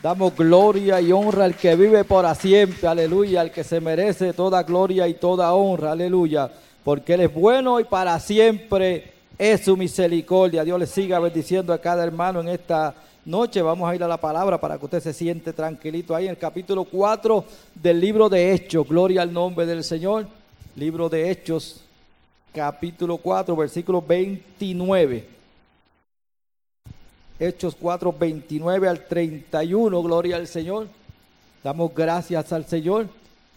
Damos gloria y honra al que vive para siempre, aleluya, al que se merece toda gloria y toda honra, aleluya, porque Él es bueno y para siempre es su misericordia. Dios le siga bendiciendo a cada hermano en esta noche. Vamos a ir a la palabra para que usted se siente tranquilito ahí en el capítulo 4 del libro de Hechos. Gloria al nombre del Señor. Libro de Hechos, capítulo 4, versículo 29. Hechos 4, 29 al 31, gloria al Señor. Damos gracias al Señor.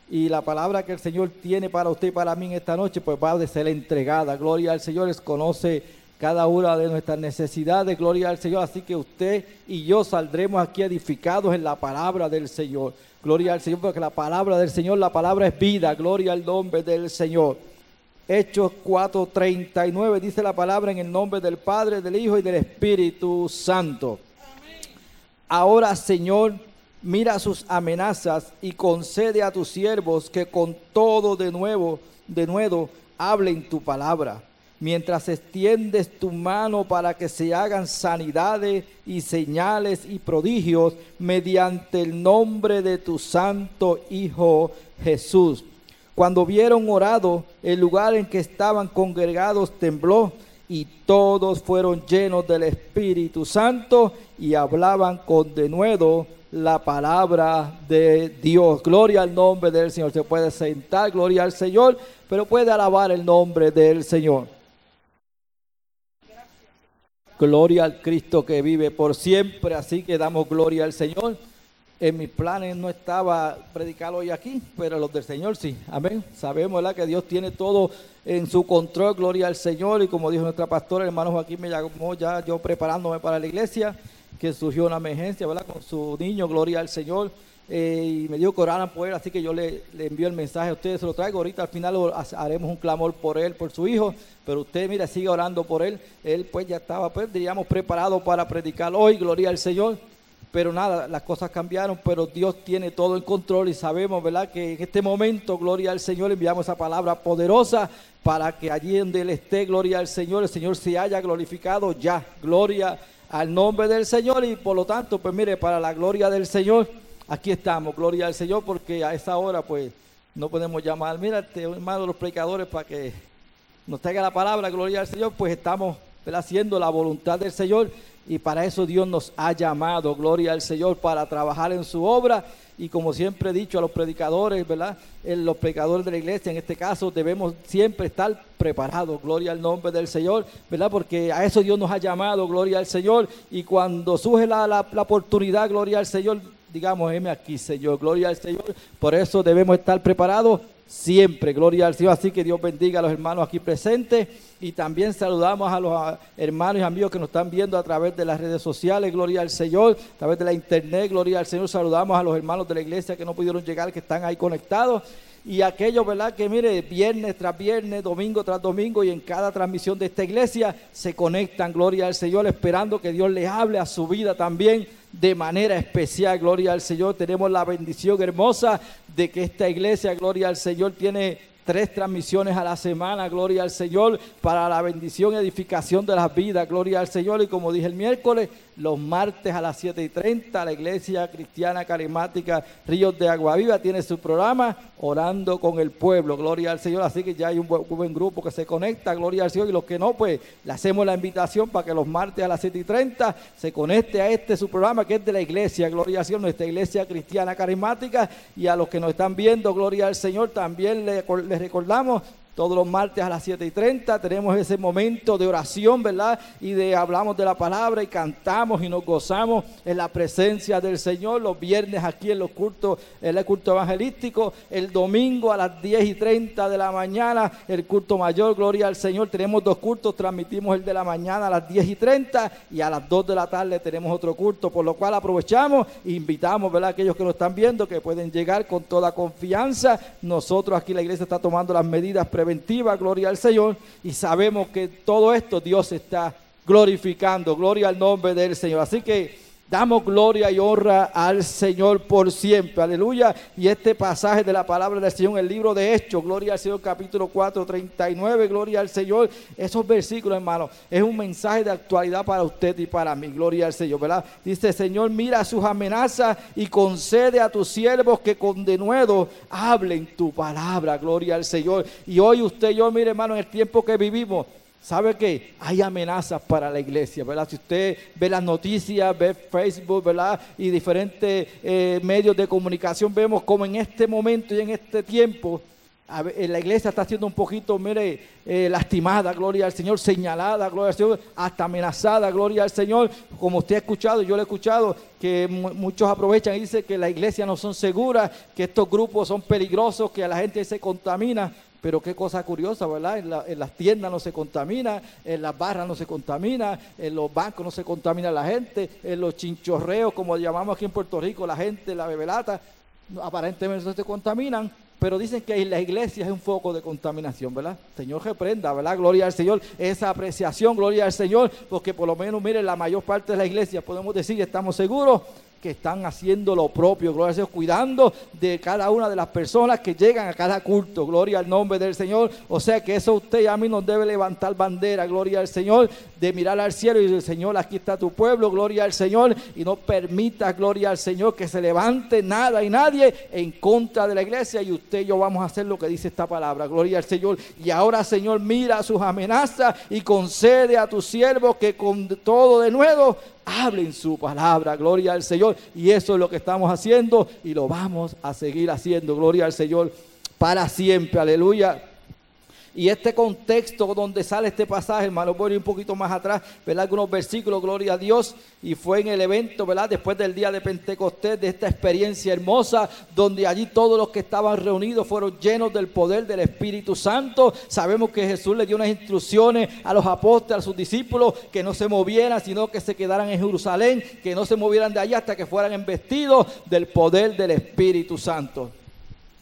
Y la palabra que el Señor tiene para usted y para mí en esta noche, pues va a ser entregada. Gloria al Señor, les conoce cada una de nuestras necesidades. Gloria al Señor. Así que usted y yo saldremos aquí edificados en la palabra del Señor. Gloria al Señor, porque la palabra del Señor, la palabra es vida. Gloria al nombre del Señor. Hechos 4:39 dice la palabra en el nombre del Padre, del Hijo y del Espíritu Santo. Ahora, Señor, mira sus amenazas y concede a tus siervos que con todo de nuevo, de nuevo, hablen tu palabra. Mientras extiendes tu mano para que se hagan sanidades y señales y prodigios mediante el nombre de tu santo Hijo Jesús cuando vieron orado, el lugar en que estaban congregados tembló y todos fueron llenos del Espíritu Santo y hablaban con denuedo la palabra de Dios. Gloria al nombre del Señor. Se puede sentar, gloria al Señor, pero puede alabar el nombre del Señor. Gloria al Cristo que vive por siempre. Así que damos gloria al Señor. En mis planes no estaba predicar hoy aquí, pero los del Señor sí. Amén. Sabemos ¿verdad? que Dios tiene todo en su control. Gloria al Señor. Y como dijo nuestra pastora, hermano Joaquín me llamó ya yo preparándome para la iglesia, que surgió una emergencia ¿verdad? con su niño. Gloria al Señor. Eh, y me dijo que oraran por él, así que yo le, le, envío el mensaje a ustedes, se lo traigo. Ahorita al final haremos un clamor por él, por su hijo, pero usted, mira, sigue orando por él. Él pues ya estaba, pues diríamos, preparado para predicar hoy, gloria al Señor pero nada, las cosas cambiaron, pero Dios tiene todo en control y sabemos, ¿verdad? Que en este momento, gloria al Señor, enviamos esa palabra poderosa para que allí donde Él esté, gloria al Señor, el Señor se haya glorificado ya, gloria al nombre del Señor y por lo tanto, pues mire, para la gloria del Señor, aquí estamos, gloria al Señor, porque a esa hora, pues, no podemos llamar, mírate, hermano, los predicadores para que nos traiga la palabra, gloria al Señor, pues estamos haciendo la voluntad del Señor y para eso Dios nos ha llamado, gloria al Señor, para trabajar en su obra. Y como siempre he dicho a los predicadores, ¿verdad? los predicadores de la iglesia, en este caso, debemos siempre estar preparados, gloria al nombre del Señor, ¿verdad? Porque a eso Dios nos ha llamado, gloria al Señor. Y cuando surge la, la, la oportunidad, gloria al Señor, digamos, heme aquí, Señor, gloria al Señor. Por eso debemos estar preparados siempre. Gloria al Señor. Así que Dios bendiga a los hermanos aquí presentes. Y también saludamos a los hermanos y amigos que nos están viendo a través de las redes sociales. Gloria al Señor. A través de la internet. Gloria al Señor. Saludamos a los hermanos de la iglesia que no pudieron llegar, que están ahí conectados. Y aquellos, ¿verdad? Que mire, viernes tras viernes, domingo tras domingo y en cada transmisión de esta iglesia se conectan, gloria al Señor, esperando que Dios les hable a su vida también de manera especial. Gloria al Señor. Tenemos la bendición hermosa de que esta iglesia, gloria al Señor, tiene tres transmisiones a la semana, gloria al Señor, para la bendición y edificación de las vidas, gloria al Señor. Y como dije el miércoles, los martes a las 7 y 30, la Iglesia Cristiana Carismática Ríos de Agua Viva tiene su programa Orando con el Pueblo, gloria al Señor. Así que ya hay un buen, grupo que se conecta, gloria al Señor. Y los que no, pues le hacemos la invitación para que los martes a las 7 y 30 se conecte a este su programa que es de la Iglesia, gloria al Señor, nuestra Iglesia Cristiana Carismática. Y a los que nos están viendo, gloria al Señor, también les recordamos todos los martes a las 7 y 30 tenemos ese momento de oración, ¿verdad? Y de hablamos de la palabra y cantamos y nos gozamos en la presencia del Señor. Los viernes aquí en los cultos, en el culto evangelístico. El domingo a las 10 y 30 de la mañana, el culto mayor, gloria al Señor. Tenemos dos cultos, transmitimos el de la mañana a las 10 y 30 y a las 2 de la tarde tenemos otro culto, por lo cual aprovechamos e invitamos, ¿verdad? Aquellos que nos están viendo que pueden llegar con toda confianza. Nosotros aquí la iglesia está tomando las medidas preventiva, gloria al Señor, y sabemos que todo esto Dios está glorificando, gloria al nombre del Señor. Así que Damos gloria y honra al Señor por siempre. Aleluya. Y este pasaje de la palabra del Señor el libro de Hechos, gloria al Señor, capítulo 4, 39, gloria al Señor. Esos versículos, hermano, es un mensaje de actualidad para usted y para mí. Gloria al Señor, ¿verdad? Dice, Señor, mira sus amenazas y concede a tus siervos que con denuedo hablen tu palabra. Gloria al Señor. Y hoy usted y yo, mire, hermano, en el tiempo que vivimos, ¿Sabe qué? Hay amenazas para la iglesia, ¿verdad? Si usted ve las noticias, ve Facebook, ¿verdad? Y diferentes eh, medios de comunicación, vemos como en este momento y en este tiempo eh, la iglesia está siendo un poquito, mire, eh, lastimada, gloria al Señor, señalada, gloria al Señor, hasta amenazada, gloria al Señor. Como usted ha escuchado, yo lo he escuchado, que muchos aprovechan y dicen que las iglesias no son seguras, que estos grupos son peligrosos, que la gente se contamina. Pero qué cosa curiosa, ¿verdad? En, las tiendas no se contamina, en las barras no se contamina, en los bancos no se contamina la gente, en los chinchorreos, como llamamos aquí en Puerto Rico, la gente, la bebelata, aparentemente no se contaminan, pero dicen que la iglesia es un foco de contaminación, ¿verdad? Señor reprenda, ¿verdad? Gloria al Señor, esa apreciación, gloria al Señor, porque por lo menos, mire, la mayor parte de la iglesia podemos decir, estamos seguros que están haciendo lo propio, gloria cuidando de cada una de las personas que llegan a cada culto, gloria al nombre del Señor. O sea que eso usted y a mí nos debe levantar bandera, gloria al Señor, de mirar al cielo y decir, Señor, aquí está tu pueblo, gloria al Señor, y no permita, gloria al Señor, que se levante nada y nadie en contra de la iglesia y usted y yo vamos a hacer lo que dice esta palabra, gloria al Señor. Y ahora, Señor, mira sus amenazas y concede a tus siervos que con todo de nuevo hablen su palabra, gloria al Señor. Y eso es lo que estamos haciendo y lo vamos a seguir haciendo, gloria al Señor, para siempre, aleluya. Y este contexto donde sale este pasaje, hermano, voy a ir un poquito más atrás, ¿verdad? Algunos versículos, gloria a Dios. Y fue en el evento, ¿verdad? Después del día de Pentecostés, de esta experiencia hermosa, donde allí todos los que estaban reunidos fueron llenos del poder del Espíritu Santo. Sabemos que Jesús le dio unas instrucciones a los apóstoles, a sus discípulos, que no se movieran, sino que se quedaran en Jerusalén, que no se movieran de allá hasta que fueran embestidos del poder del Espíritu Santo.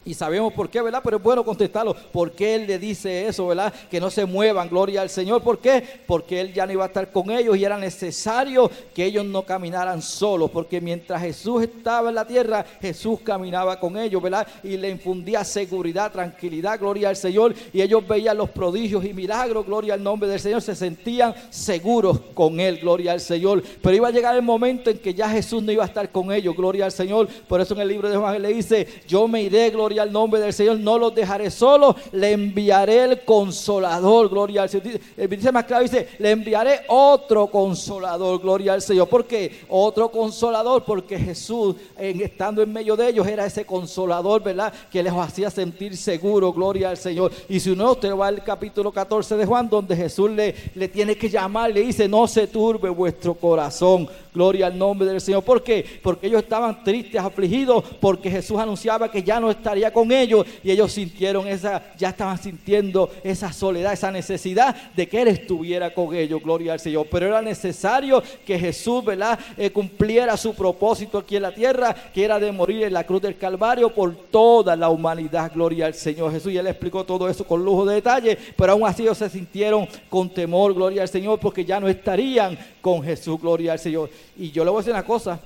Y sabemos por qué, ¿verdad? Pero es bueno contestarlo. ¿Por qué Él le dice eso, ¿verdad? Que no se muevan, gloria al Señor. ¿Por qué? Porque Él ya no iba a estar con ellos y era necesario que ellos no caminaran solos. Porque mientras Jesús estaba en la tierra, Jesús caminaba con ellos, ¿verdad? Y le infundía seguridad, tranquilidad, gloria al Señor. Y ellos veían los prodigios y milagros, gloria al nombre del Señor. Se sentían seguros con Él, gloria al Señor. Pero iba a llegar el momento en que ya Jesús no iba a estar con ellos, gloria al Señor. Por eso en el libro de Juan le dice, yo me iré, gloria gloria al nombre del Señor, no los dejaré solos, le enviaré el consolador, gloria al Señor. El dice más claro, dice, le enviaré otro consolador, gloria al Señor. ¿Por qué? Otro consolador, porque Jesús, en, estando en medio de ellos, era ese consolador, ¿verdad? Que les hacía sentir seguro, gloria al Señor. Y si no, usted va al capítulo 14 de Juan, donde Jesús le, le tiene que llamar, le dice, no se turbe vuestro corazón, gloria al nombre del Señor. ¿Por qué? Porque ellos estaban tristes, afligidos, porque Jesús anunciaba que ya no estaría con ellos y ellos sintieron esa, ya estaban sintiendo esa soledad, esa necesidad de que Él estuviera con ellos, gloria al Señor. Pero era necesario que Jesús, ¿verdad?, eh, cumpliera su propósito aquí en la tierra, que era de morir en la cruz del Calvario por toda la humanidad, gloria al Señor Jesús. Y Él explicó todo eso con lujo de detalle, pero aún así ellos se sintieron con temor, gloria al Señor, porque ya no estarían con Jesús, gloria al Señor. Y yo le voy a decir una cosa,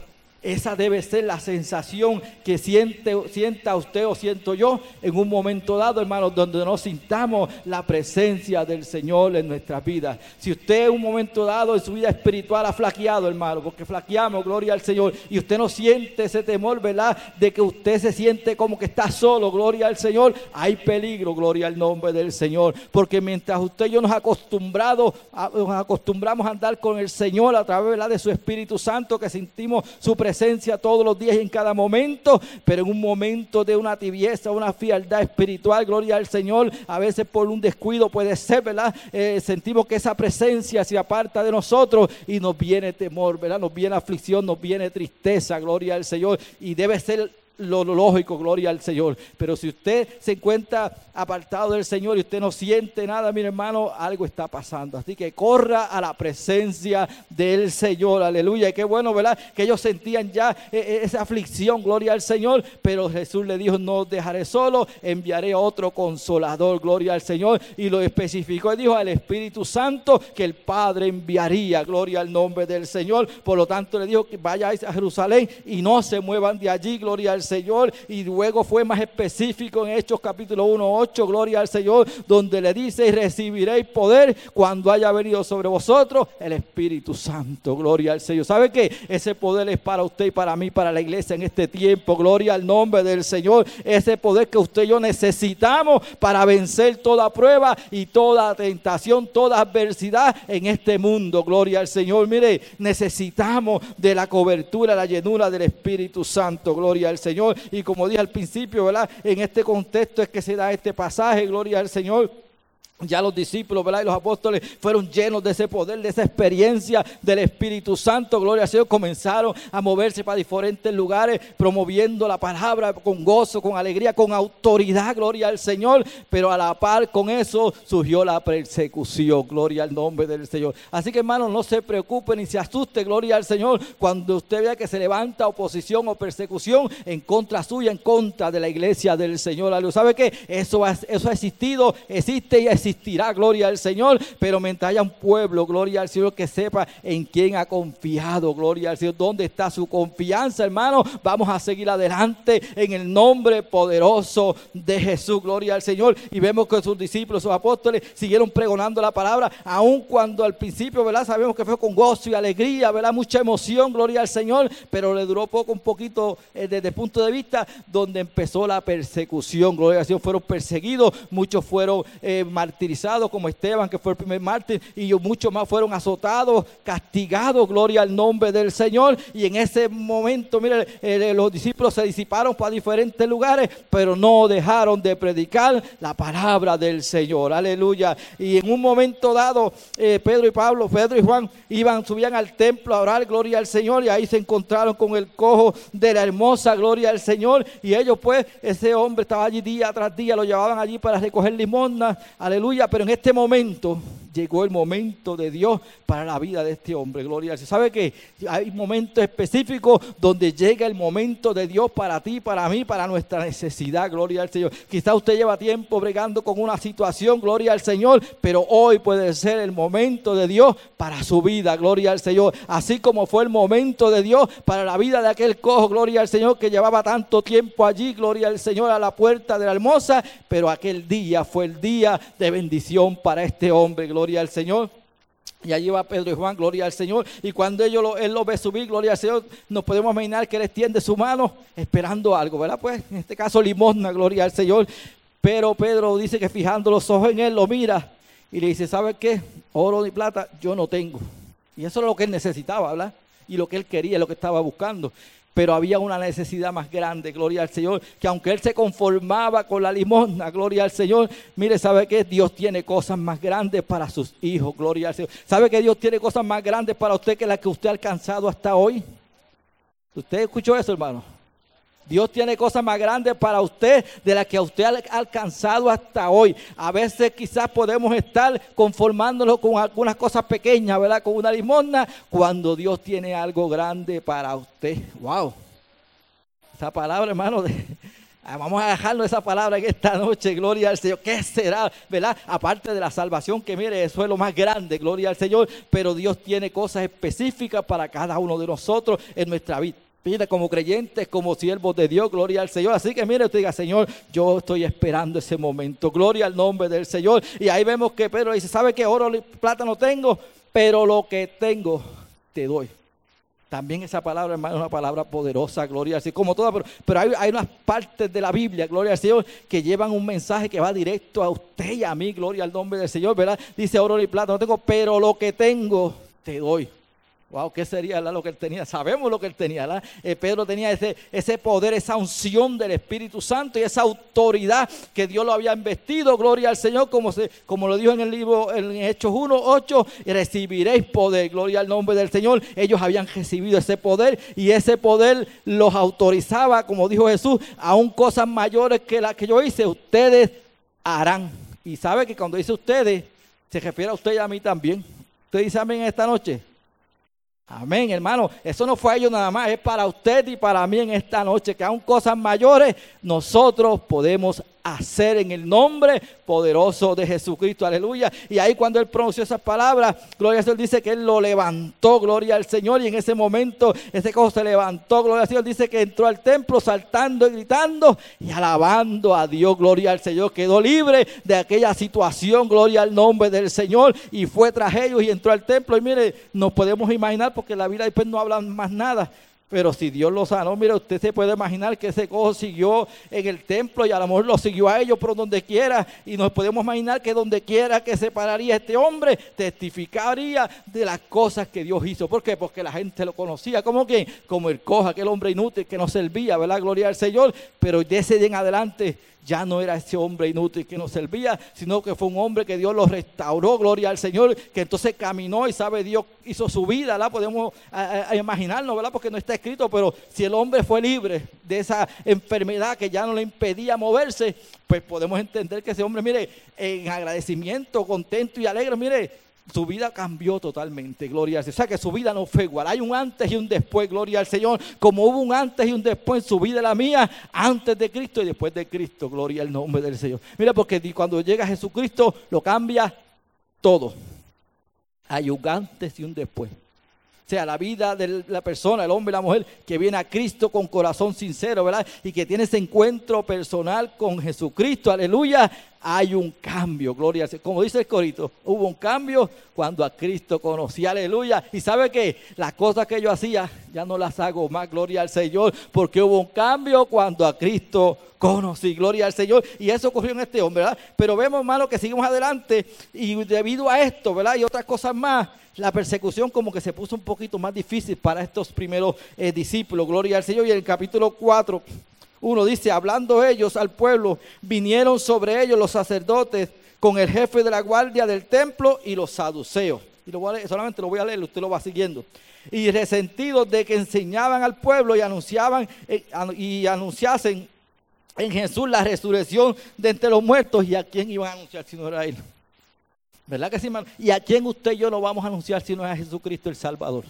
esa debe ser la sensación que siente, sienta usted o siento yo en un momento dado, hermano, donde no sintamos la presencia del Señor en nuestra vida. Si usted en un momento dado en su vida espiritual ha flaqueado, hermano, porque flaqueamos, gloria al Señor, y usted no siente ese temor, ¿verdad? De que usted se siente como que está solo, gloria al Señor, hay peligro, gloria al nombre del Señor. Porque mientras usted y yo nos, acostumbrado, nos acostumbramos a andar con el Señor a través de su Espíritu Santo, que sentimos su presencia, todos los días y en cada momento, pero en un momento de una tibieza, una fialdad espiritual, gloria al Señor, a veces por un descuido puede ser, ¿verdad? Eh, sentimos que esa presencia se aparta de nosotros y nos viene temor, ¿verdad? Nos viene aflicción, nos viene tristeza, gloria al Señor, y debe ser lo lógico, gloria al Señor. Pero si usted se encuentra apartado del Señor y usted no siente nada, mi hermano, algo está pasando. Así que corra a la presencia del Señor, aleluya. Y qué bueno, ¿verdad? Que ellos sentían ya eh, eh, esa aflicción, gloria al Señor. Pero Jesús le dijo, no os dejaré solo, enviaré otro consolador, gloria al Señor. Y lo especificó y dijo al Espíritu Santo que el Padre enviaría, gloria al nombre del Señor. Por lo tanto, le dijo que vayáis a Jerusalén y no se muevan de allí, gloria al Señor. Y luego fue más específico en Hechos capítulo 1, 8, gloria al Señor, donde le dice, recibiréis poder cuando haya venido sobre vosotros el Espíritu Santo, gloria al Señor. ¿Sabe qué? Ese poder es para usted y para mí, para la iglesia en este tiempo, gloria al nombre del Señor. Ese poder que usted y yo necesitamos para vencer toda prueba y toda tentación, toda adversidad en este mundo, gloria al Señor. Mire, necesitamos de la cobertura, la llenura del Espíritu Santo, gloria al Señor. Señor. Y como dije al principio, ¿verdad? En este contexto es que se da este pasaje, gloria al Señor. Ya los discípulos, ¿verdad? Y los apóstoles fueron llenos de ese poder, de esa experiencia del Espíritu Santo. Gloria al Señor. Comenzaron a moverse para diferentes lugares, promoviendo la palabra con gozo, con alegría, con autoridad. Gloria al Señor. Pero a la par con eso surgió la persecución. Gloria al nombre del Señor. Así que, hermanos, no se preocupen ni se asuste. Gloria al Señor. Cuando usted vea que se levanta oposición o persecución en contra suya, en contra de la iglesia del Señor. ¿Sabe qué? Eso, eso ha existido, existe y existe existirá, gloria al Señor, pero mientras haya un pueblo, gloria al Señor, que sepa en quién ha confiado, gloria al Señor, dónde está su confianza, hermano, vamos a seguir adelante en el nombre poderoso de Jesús, gloria al Señor, y vemos que sus discípulos, sus apóstoles, siguieron pregonando la palabra, aun cuando al principio, ¿verdad? Sabemos que fue con gozo y alegría, ¿verdad? Mucha emoción, gloria al Señor, pero le duró poco, un poquito eh, desde el punto de vista donde empezó la persecución, gloria al Señor, fueron perseguidos, muchos fueron eh, martirizados como Esteban, que fue el primer mártir, y muchos más fueron azotados, castigados, gloria al nombre del Señor. Y en ese momento, mire, eh, los discípulos se disiparon para diferentes lugares, pero no dejaron de predicar la palabra del Señor. Aleluya. Y en un momento dado, eh, Pedro y Pablo, Pedro y Juan iban, subían al templo a orar, gloria al Señor, y ahí se encontraron con el cojo de la hermosa gloria al Señor. Y ellos, pues, ese hombre estaba allí día tras día, lo llevaban allí para recoger limosna. Aleluya pero en este momento llegó el momento de Dios para la vida de este hombre. Gloria al Señor. ¿Sabe que hay momentos específicos donde llega el momento de Dios para ti, para mí, para nuestra necesidad? Gloria al Señor. Quizá usted lleva tiempo bregando con una situación, gloria al Señor, pero hoy puede ser el momento de Dios para su vida, gloria al Señor. Así como fue el momento de Dios para la vida de aquel cojo, gloria al Señor, que llevaba tanto tiempo allí, gloria al Señor, a la puerta de la hermosa, pero aquel día fue el día de bendición para este hombre, gloria gloria al Señor. Y allí va Pedro y Juan, gloria al Señor. Y cuando ellos lo, él lo ve subir, gloria al Señor, nos podemos imaginar que él extiende su mano esperando algo, ¿verdad? Pues en este caso limosna, gloria al Señor. Pero Pedro dice que fijando los ojos en él, lo mira y le dice, ¿sabe qué? Oro y plata yo no tengo. Y eso es lo que él necesitaba, ¿verdad? Y lo que él quería, lo que estaba buscando pero había una necesidad más grande, gloria al Señor, que aunque él se conformaba con la limosna, gloria al Señor, mire, ¿sabe que Dios tiene cosas más grandes para sus hijos, gloria al Señor. ¿Sabe que Dios tiene cosas más grandes para usted que las que usted ha alcanzado hasta hoy? ¿Usted escuchó eso, hermano? Dios tiene cosas más grandes para usted de las que usted ha alcanzado hasta hoy. A veces quizás podemos estar conformándonos con algunas cosas pequeñas, ¿verdad? Con una limosna, cuando Dios tiene algo grande para usted. ¡Wow! Esa palabra, hermano, ah, Vamos a dejarlo esa palabra en esta noche, gloria al Señor. ¿Qué será? ¿Verdad? Aparte de la salvación, que mire, eso es lo más grande, gloria al Señor. Pero Dios tiene cosas específicas para cada uno de nosotros en nuestra vida. Mire, como creyentes, como siervos de Dios, gloria al Señor. Así que mire, usted diga, Señor, yo estoy esperando ese momento. Gloria al nombre del Señor. Y ahí vemos que Pedro dice, ¿sabe que oro y plata no tengo? Pero lo que tengo, te doy. También esa palabra, hermano, es una palabra poderosa, gloria al Señor, como toda, pero, pero hay, hay, unas partes de la Biblia, gloria al Señor, que llevan un mensaje que va directo a usted y a mí, gloria al nombre del Señor, ¿verdad? Dice oro y plata, no tengo, pero lo que tengo, te doy. Wow, ¿qué sería lo que él tenía? Sabemos lo que él tenía. Eh, Pedro tenía ese, poder, esa unción del Espíritu Santo y esa autoridad que Dios lo había investido. Gloria al Señor, como, como lo dijo en el libro en Hechos 1, 8, y recibiréis poder. Gloria al nombre del Señor. Ellos habían recibido ese poder y ese poder los autorizaba, como dijo Jesús, aún cosas mayores que las que yo hice, ustedes harán. Y sabe que cuando dice ustedes, se refiere a usted y a mí también. Usted dice amén esta noche. Amén, hermano. Eso no fue a ellos nada más, es para usted y para mí en esta noche, que aún cosas mayores nosotros podemos hacer en el nombre poderoso de Jesucristo. Aleluya. Y ahí cuando él pronunció esas palabras, gloria al Señor, dice que él lo levantó, gloria al Señor. Y en ese momento ese cojo se levantó, gloria al Señor. Dice que entró al templo saltando y gritando y alabando a Dios, gloria al Señor. Quedó libre de aquella situación, gloria al nombre del Señor. Y fue tras ellos y entró al templo. Y mire, nos podemos imaginar porque la Biblia después no habla más nada. Pero si Dios lo sanó, mire, usted se puede imaginar que ese cojo siguió en el templo y a lo mejor lo siguió a ellos por donde quiera. Y nos podemos imaginar que donde quiera que se pararía este hombre, testificaría de las cosas que Dios hizo. ¿Por qué? Porque la gente lo conocía. ¿Cómo que? Como el cojo, aquel hombre inútil que no servía, ¿verdad? Gloria al Señor. Pero de ese día en adelante ya no era ese hombre inútil que nos servía, sino que fue un hombre que Dios lo restauró, gloria al Señor, que entonces caminó y sabe Dios hizo su vida, ¿la? Podemos imaginarnos, ¿verdad? Porque no está escrito, pero si el hombre fue libre de esa enfermedad que ya no le impedía moverse, pues podemos entender que ese hombre, mire, en agradecimiento, contento y alegre, mire, su vida cambió totalmente, gloria al Señor. O sea que su vida no fue igual. Hay un antes y un después, gloria al Señor. Como hubo un antes y un después en su vida la mía, antes de Cristo y después de Cristo, gloria al nombre del Señor. Mira, porque cuando llega Jesucristo lo cambia todo. Hay un antes y un después. Sea, la vida de la persona, el hombre y la mujer que viene a Cristo con corazón sincero, ¿verdad? Y que tiene ese encuentro personal con Jesucristo, aleluya, hay un cambio, gloria. Como dice el corito, hubo un cambio cuando a Cristo conocí, aleluya. Y sabe que las cosas que yo hacía ya no las hago más, gloria al Señor, porque hubo un cambio cuando a Cristo conocí, gloria al Señor. Y eso ocurrió en este hombre, ¿verdad? Pero vemos, hermano, que seguimos adelante y debido a esto, ¿verdad? Y otras cosas más, la persecución como que se puso un poquito más difícil para estos primeros eh, discípulos, gloria al Señor. Y en el capítulo 4 uno dice, hablando ellos al pueblo, vinieron sobre ellos los sacerdotes con el jefe de la guardia del templo y los saduceos. Y lo solamente lo voy a leer, usted lo va siguiendo. Y resentidos de que enseñaban al pueblo y anunciaban eh, y anunciasen en Jesús la resurrección de entre los muertos. ¿Y a quién iban a anunciar si no era él? ¿Verdad que sí, hermano? ¿Y a quién usted y yo no vamos a anunciar si no es a Jesucristo el Salvador?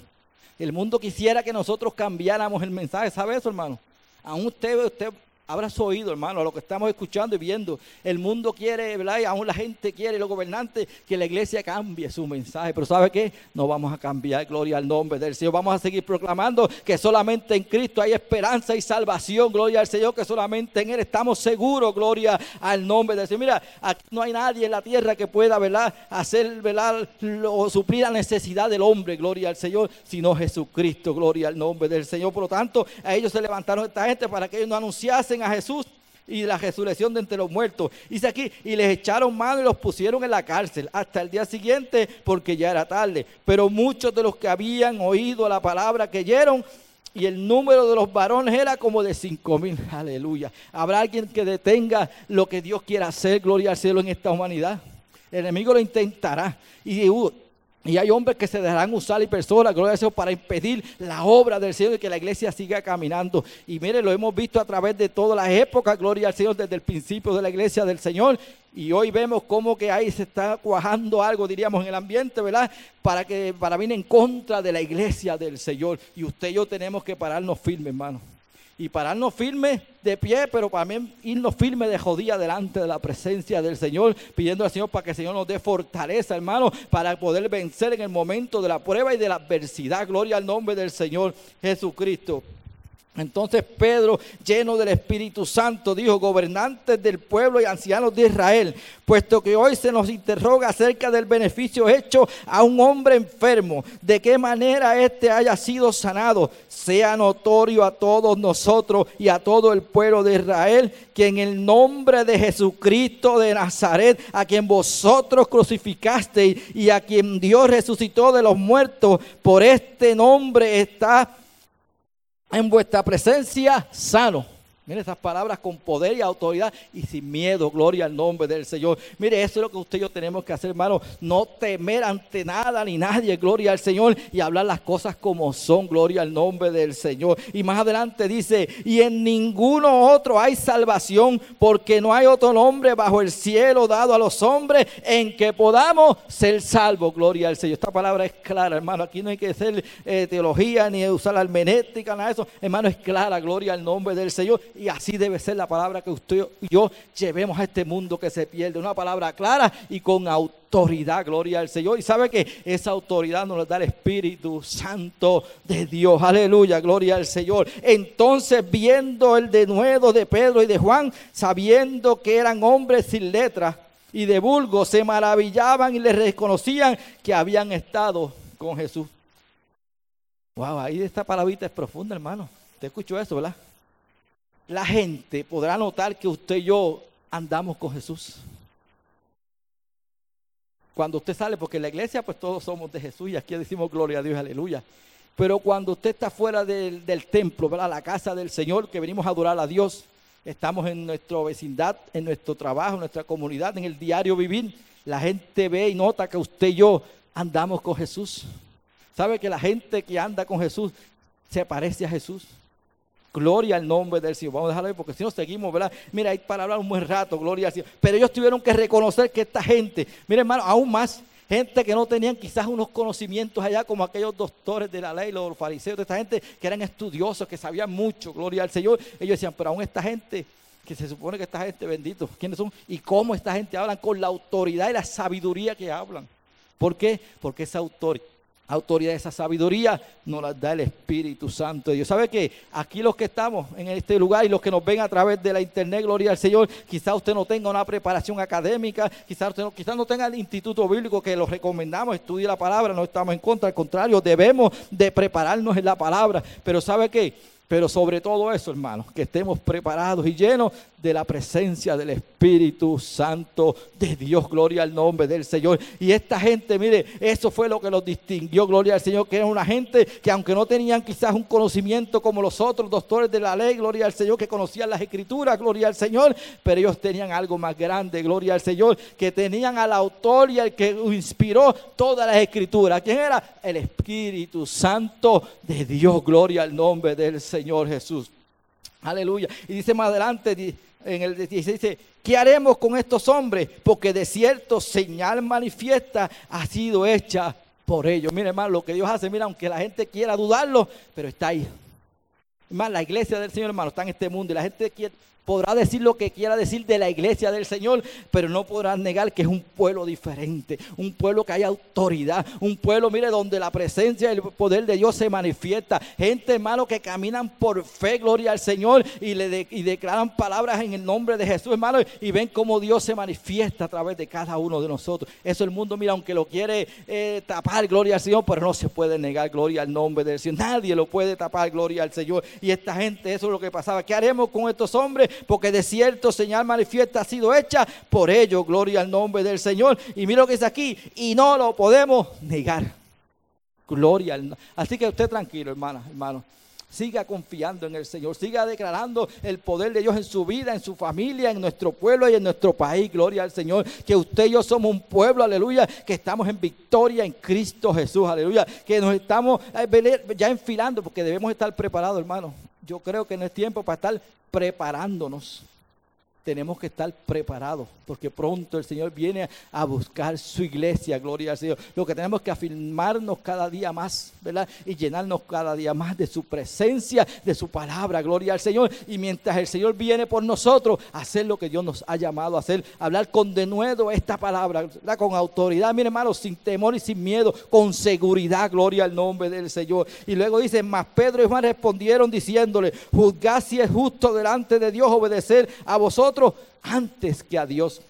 El mundo quisiera que nosotros cambiáramos el mensaje, ¿sabe eso, hermano? Aún usted, usted Habrás oído, hermano, a lo que estamos escuchando y viendo. El mundo quiere, ¿verdad? Y aún la gente quiere, los gobernantes, que la iglesia cambie su mensaje. Pero ¿sabe qué? No vamos a cambiar, gloria al nombre del Señor. Vamos a seguir proclamando que solamente en Cristo hay esperanza y salvación, gloria al Señor, que solamente en Él estamos seguros, gloria al nombre del Señor. Mira, aquí no hay nadie en la tierra que pueda, ¿verdad? Hacer, ¿verdad? O suplir la necesidad del hombre, gloria al Señor, sino Jesucristo, gloria al nombre del Señor. Por lo tanto, a ellos se levantaron esta gente para que ellos no anunciasen a Jesús y la resurrección de entre los muertos. Dice aquí, y les echaron mano y los pusieron en la cárcel hasta el día siguiente porque ya era tarde. Pero muchos de los que habían oído la palabra creyeron y el número de los varones era como de cinco mil. Aleluya. ¿Habrá alguien que detenga lo que Dios quiera hacer, gloria al cielo en esta humanidad? El enemigo lo intentará. Y y hay hombres que se dejarán usar y personas, gloria a Dios, para impedir la obra del Señor y que la iglesia siga caminando. Y mire, lo hemos visto a través de todas las épocas, gloria al Señor, desde el principio de la iglesia del Señor. Y hoy vemos cómo que ahí se está cuajando algo, diríamos, en el ambiente, ¿verdad? Para que para venir en contra de la iglesia del Señor. Y usted y yo tenemos que pararnos firmes, hermano y pararnos firmes de pie, pero también irnos firmes de jodía delante de la presencia del Señor, pidiendo al Señor para que el Señor nos dé fortaleza, hermano, para poder vencer en el momento de la prueba y de la adversidad. Gloria al nombre del Señor Jesucristo. Entonces Pedro, lleno del Espíritu Santo, dijo, gobernantes del pueblo y ancianos de Israel, puesto que hoy se nos interroga acerca del beneficio hecho a un hombre enfermo, de qué manera éste haya sido sanado, sea notorio a todos nosotros y a todo el pueblo de Israel, que en el nombre de Jesucristo de Nazaret, a quien vosotros crucificasteis y a quien Dios resucitó de los muertos, por este nombre está en vuestra presencia sano. Mire esas palabras con poder y autoridad y sin miedo. Gloria al nombre del Señor. Mire, eso es lo que usted y yo tenemos que hacer, hermano. No temer ante nada ni nadie. Gloria al Señor. Y hablar las cosas como son. Gloria al nombre del Señor. Y más adelante dice, y en ninguno otro hay salvación porque no hay otro nombre bajo el cielo dado a los hombres en que podamos ser salvos. Gloria al Señor. Esta palabra es clara, hermano. Aquí no hay que hacer eh, teología ni usar la hermenéutica, nada de eso. Hermano, es clara. Gloria al nombre del Señor y así debe ser la palabra que usted y yo llevemos a este mundo que se pierde. Una palabra clara y con autoridad, gloria al Señor. Y sabe que esa autoridad nos la da el Espíritu Santo de Dios. Aleluya, gloria al Señor. Entonces, viendo el denuedo de Pedro y de Juan, sabiendo que eran hombres sin letras y de vulgo, se maravillaban y les reconocían que habían estado con Jesús. Wow, ahí esta palabrita es profunda, hermano. ¿Te escuchó eso, verdad? La gente podrá notar que usted y yo andamos con Jesús. Cuando usted sale, porque en la iglesia pues todos somos de Jesús y aquí decimos gloria a Dios, aleluya. Pero cuando usted está fuera del, templo, ¿verdad? la casa del Señor, que venimos a adorar a Dios, estamos en nuestra vecindad, en nuestro trabajo, en nuestra comunidad, en el diario vivir, la gente ve y nota que usted y yo andamos con Jesús. ¿Sabe que la gente que anda con Jesús se parece a Jesús? Gloria al nombre del Señor. Vamos a dejarlo ahí porque si no seguimos, ¿verdad? Mira, hay para hablar un buen rato, gloria al Señor. Pero ellos tuvieron que reconocer que esta gente, mira hermano, aún más, gente que no tenían quizás unos conocimientos allá como aquellos doctores de la ley, los fariseos, de esta gente que eran estudiosos, que sabían mucho, gloria al Señor. Ellos decían, pero aún esta gente, que se supone que esta gente, bendito, ¿quiénes son? Y cómo esta gente hablan con la autoridad y la sabiduría que hablan. ¿Por qué? Porque esa autoridad autoridad, esa sabiduría nos la da el Espíritu Santo de Dios. ¿Sabe que Aquí los que estamos en este lugar y los que nos ven a través de la internet, gloria al Señor, quizás usted no tenga una preparación académica, quizás usted no, no tenga el instituto bíblico que lo recomendamos, estudie la palabra, no estamos en contra, al contrario, debemos de prepararnos en la palabra. Pero ¿sabe qué? Pero sobre todo eso, hermanos, que estemos preparados y llenos de la presencia del Espíritu Santo de Dios. Gloria al nombre del Señor. Y esta gente, mire, eso fue lo que los distinguió. Gloria al Señor, que era una gente que aunque no tenían quizás un conocimiento como los otros doctores de la ley, gloria al Señor, que conocían las escrituras, gloria al Señor, pero ellos tenían algo más grande, gloria al Señor, que tenían al autor y al que inspiró todas las escrituras. ¿Quién era? El Espíritu Santo de Dios. Gloria al nombre del Señor Jesús. Aleluya. Y dice más adelante, en el 16 dice, ¿qué haremos con estos hombres? Porque de cierto señal manifiesta ha sido hecha por ellos. Mire, hermano, lo que Dios hace, mira, aunque la gente quiera dudarlo, pero está ahí. Hermano, la iglesia del Señor, hermano, está en este mundo y la gente quiere, podrá decir lo que quiera decir de la iglesia del Señor, pero no podrá negar que es un pueblo diferente, un pueblo que hay autoridad, un pueblo, mire, donde la presencia y el poder de Dios se manifiesta. Gente, hermano, que caminan por fe, gloria al Señor, y, le y declaran palabras en el nombre de Jesús, hermano, y ven cómo Dios se manifiesta a través de cada uno de nosotros. Eso el mundo, mira, aunque lo quiere eh, tapar, gloria al Señor, pero no se puede negar, gloria al nombre del Señor. Nadie lo puede tapar, gloria al Señor. Y esta gente, eso es lo que pasaba. ¿Qué haremos con estos hombres? Porque de cierto señal manifiesta ha sido hecha por ello, gloria al nombre del Señor. Y mira lo que dice aquí, y no lo podemos negar. Gloria al Así que usted tranquilo, hermana, hermano. Siga confiando en el Señor, siga declarando el poder de Dios en su vida, en su familia, en nuestro pueblo y en nuestro país. Gloria al Señor. Que usted y yo somos un pueblo, aleluya, que estamos en victoria en Cristo Jesús, aleluya. Que nos estamos eh, ya enfilando porque debemos estar preparados, hermano. Yo creo que no es tiempo para estar preparándonos. Tenemos que estar preparados, porque pronto el Señor viene a buscar su iglesia, gloria al Señor. Lo que tenemos que afirmarnos cada día más, ¿verdad? Y llenarnos cada día más de su presencia, de su palabra, gloria al Señor. Y mientras el Señor viene por nosotros, hacer lo que Dios nos ha llamado a hacer, hablar con denuedo esta palabra, ¿verdad? con autoridad, mire hermano, sin temor y sin miedo, con seguridad, gloria al nombre del Señor. Y luego dice, más Pedro y Juan respondieron diciéndole, juzgad si es justo delante de Dios obedecer a vosotros antes que a Dios.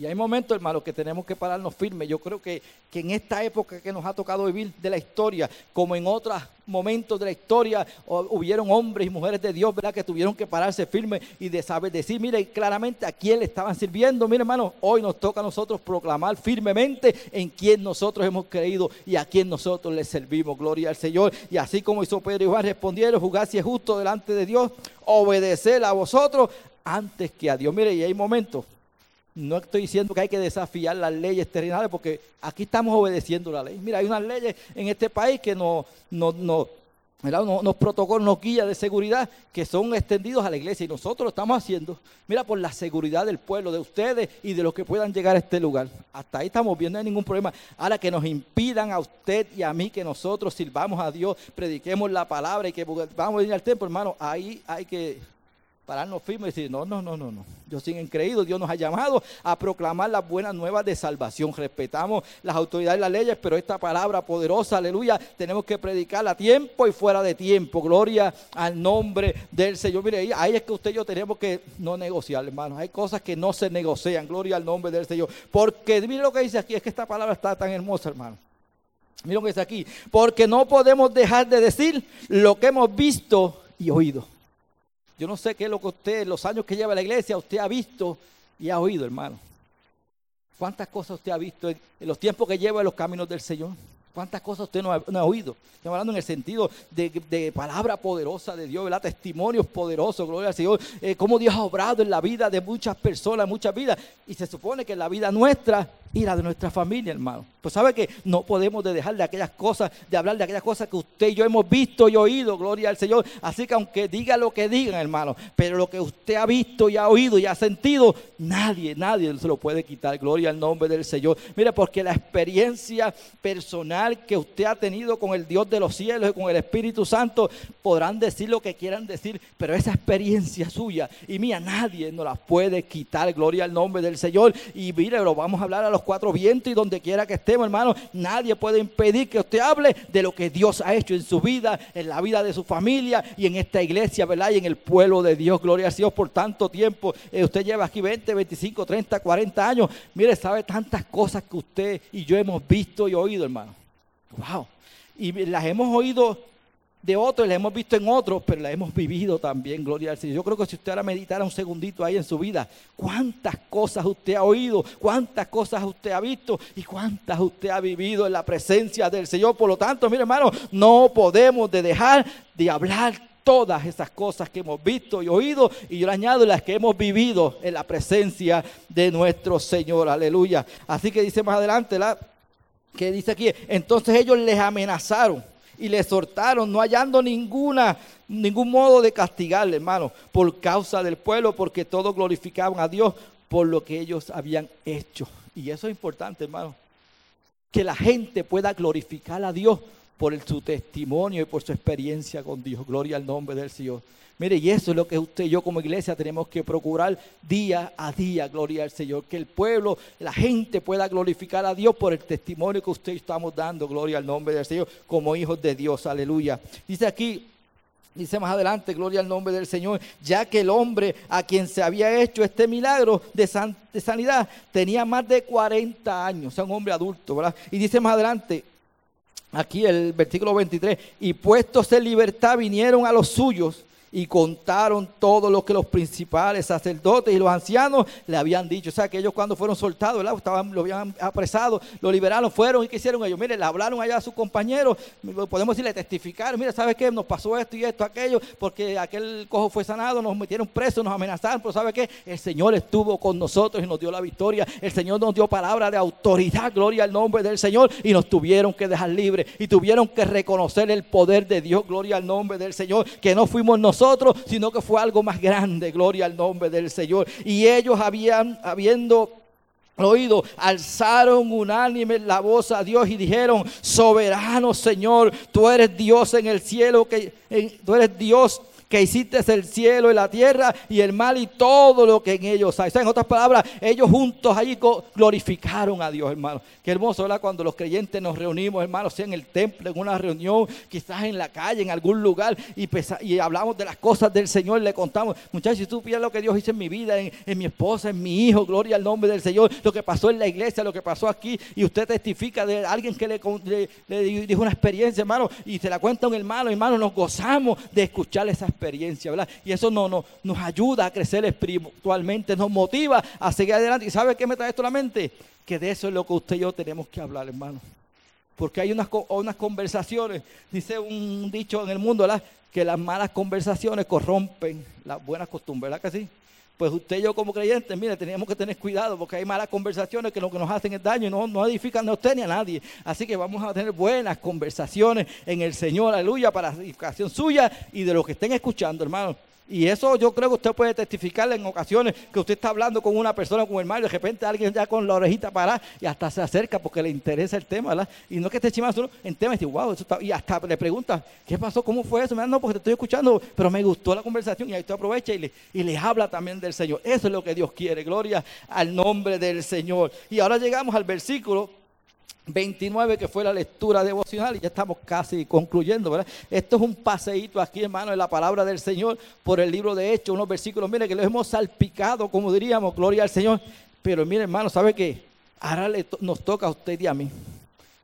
Y hay momentos, hermano, que tenemos que pararnos firmes. Yo creo que, que, en esta época que nos ha tocado vivir de la historia, como en otros momentos de la historia, hubieron hombres y mujeres de Dios, ¿verdad? Que tuvieron que pararse firmes y de saber decir, mire claramente a quién le estaban sirviendo. Mire, hermano, hoy nos toca a nosotros proclamar firmemente en quién nosotros hemos creído y a quién nosotros le servimos. Gloria al Señor. Y así como hizo Pedro y Juan respondieron, jugar si es justo delante de Dios, obedecer a vosotros antes que a Dios. Mire, y hay momentos, no estoy diciendo que hay que desafiar las leyes terrenales, porque aquí estamos obedeciendo la ley. Mira, hay unas leyes en este país que nos, no, no, unos protocolos, unos guías de seguridad que son extendidos a la iglesia y nosotros lo estamos haciendo, mira, por la seguridad del pueblo, de ustedes y de los que puedan llegar a este lugar. Hasta ahí estamos viendo, no hay ningún problema. Ahora que nos impidan a usted y a mí que nosotros sirvamos a Dios, prediquemos la palabra y que vamos a venir al templo, hermano, ahí hay que pararnos firmes y decir, no, no, no, no, no. Yo sin creído, Dios nos ha llamado a proclamar las buenas nuevas de salvación. Respetamos las autoridades y las leyes, pero esta palabra poderosa, aleluya, tenemos que predicarla a tiempo y fuera de tiempo. Gloria al nombre del Señor. Mire, ahí es que usted y yo tenemos que no negociar, hermanos. Hay cosas que no se negocian. Gloria al nombre del Señor. Porque mire lo que dice aquí, es que esta palabra está tan hermosa, hermano. Mira lo que dice aquí. Porque no podemos dejar de decir lo que hemos visto y oído. Yo no sé qué es lo que usted, los años que lleva la iglesia, usted ha visto y ha oído, hermano. ¿Cuántas cosas usted ha visto en, los tiempos que lleva en los caminos del Señor? ¿Cuántas cosas usted no ha, oído? Estamos hablando en el sentido de, palabra poderosa de Dios, ¿verdad? Testimonios poderosos, gloria al Señor. Eh, cómo Dios ha obrado en la vida de muchas personas, muchas vidas. Y se supone que la vida nuestra y la de nuestra familia, hermano. Pues sabe que no podemos dejar de aquellas cosas, de hablar de aquellas cosas que usted y yo hemos visto y oído, gloria al Señor. Así que aunque diga lo que digan, hermano, pero lo que usted ha visto y ha oído y ha sentido, nadie, nadie se lo puede quitar. Gloria al nombre del Señor. Mire, porque la experiencia personal que usted ha tenido con el Dios de los cielos y con el Espíritu Santo, podrán decir lo que quieran decir, pero esa experiencia suya y mía, nadie nos la puede quitar. Gloria al nombre del Señor. Y mire, lo vamos a hablar a los cuatro vientos y donde quiera que estemos, hermano, nadie puede impedir que usted hable de lo que Dios ha hecho en su vida, en la vida de su familia y en esta iglesia, ¿verdad? Y en el pueblo de Dios. Gloria a Dios por tanto tiempo. Eh, usted lleva aquí 20, 25, 30, 40 años. Mire, sabe tantas cosas que usted y yo hemos visto y oído, hermano. Wow. Y las hemos oído de otros, la hemos visto en otros, pero la hemos vivido también, gloria al Señor. Yo creo que si usted ahora meditara un segundito ahí en su vida, cuántas cosas usted ha oído, cuántas cosas usted ha visto y cuántas usted ha vivido en la presencia del Señor. Por lo tanto, mire hermano, no podemos de dejar de hablar todas esas cosas que hemos visto y oído y yo le añado las que hemos vivido en la presencia de nuestro Señor. Aleluya. Así que dice más adelante, la, que dice aquí, entonces ellos les amenazaron y le exhortaron, no hallando ninguna, ningún modo de castigarle, hermano, por causa del pueblo, porque todos glorificaban a Dios por lo que ellos habían hecho. Y eso es importante, hermano. Que la gente pueda glorificar a Dios por su testimonio y por su experiencia con Dios. Gloria al nombre del Señor. Mire, y eso es lo que usted y yo como iglesia tenemos que procurar día a día, gloria al Señor. Que el pueblo, la gente pueda glorificar a Dios por el testimonio que usted estamos dando, gloria al nombre del Señor, como hijos de Dios, aleluya. Dice aquí, Dice más adelante, gloria al nombre del Señor, ya que el hombre a quien se había hecho este milagro de, de, sanidad tenía más de 40 años, o sea, un hombre adulto, ¿verdad? Y dice más adelante, aquí el versículo 23, y puestos en libertad vinieron a los suyos y contaron todo lo que los principales sacerdotes y los ancianos le habían dicho. O sea, que ellos cuando fueron soltados, ¿verdad? Estaban, lo habían apresado, lo liberaron, fueron y ¿qué hicieron ellos? Mire, le hablaron allá a sus compañeros, podemos decirle, testificar, mire, ¿sabe qué? Nos pasó esto y esto, aquello, porque aquel cojo fue sanado, nos metieron presos, nos amenazaron, pero ¿sabe qué? El Señor estuvo con nosotros y nos dio la victoria. El Señor nos dio palabra de autoridad, gloria al nombre del Señor, y nos tuvieron que dejar libres y tuvieron que reconocer el poder de Dios, gloria al nombre del Señor, que no fuimos nosotros sino que fue algo más grande, gloria al nombre del Señor. Y ellos habían, habiendo oído, alzaron unánime la voz a Dios y dijeron, soberano Señor, tú eres Dios en el cielo, que tú eres Dios que hiciste el cielo y la tierra y el mar y todo lo que en ellos hay. en otras palabras, ellos juntos allí glorificaron a Dios, hermano. Qué hermoso, ¿verdad? Cuando los creyentes nos reunimos, hermano, sea en el templo, en una reunión, quizás en la calle, en algún lugar, y, y hablamos de las cosas del Señor, le contamos, muchachos, si tú piensas lo que Dios hizo en mi vida, en, mi esposa, en mi hijo, gloria al nombre del Señor, lo que pasó en la iglesia, lo que pasó aquí, y usted testifica de alguien que le, le, dijo una experiencia, hermano, y se la cuenta un hermano, hermano, nos gozamos de escuchar esa experiencia experiencia, ¿verdad? Y eso no, no, nos ayuda a crecer espiritualmente, nos motiva a seguir adelante. ¿Y sabe qué me trae esto a la mente? Que de eso es lo que usted y yo tenemos que hablar, hermano. Porque hay unas, unas conversaciones, dice un dicho en el mundo, ¿verdad? Que las malas conversaciones corrompen las buenas costumbres, ¿verdad que sí? Pues usted y yo como creyentes, mire, tenemos que tener cuidado porque hay malas conversaciones que lo que nos hacen es daño y no, no edifican a usted ni a nadie. Así que vamos a tener buenas conversaciones en el Señor, aleluya, para edificación suya y de los que estén escuchando, hermano. Y eso yo creo que usted puede testificar en ocasiones que usted está hablando con una persona, con el hermano, y de repente alguien ya con la orejita para y hasta se acerca porque le interesa el tema, ¿verdad? Y no es que esté chimando solo en tema y dice, wow, eso está, y hasta le pregunta, ¿qué pasó? ¿Cómo fue eso? No, porque te estoy escuchando, pero me gustó la conversación y ahí usted aprovecha y le, y le habla también del Señor. Eso es lo que Dios quiere, gloria al nombre del Señor. Y ahora llegamos al versículo 29, que fue la lectura devocional, y ya estamos casi concluyendo, ¿verdad? Esto es un paseíto aquí, hermano, en la palabra del Señor por el libro de Hechos, unos versículos, mire, que los hemos salpicado, como diríamos, gloria al Señor. Pero mire, hermano, ¿sabe qué? Ahora nos toca a usted y a mí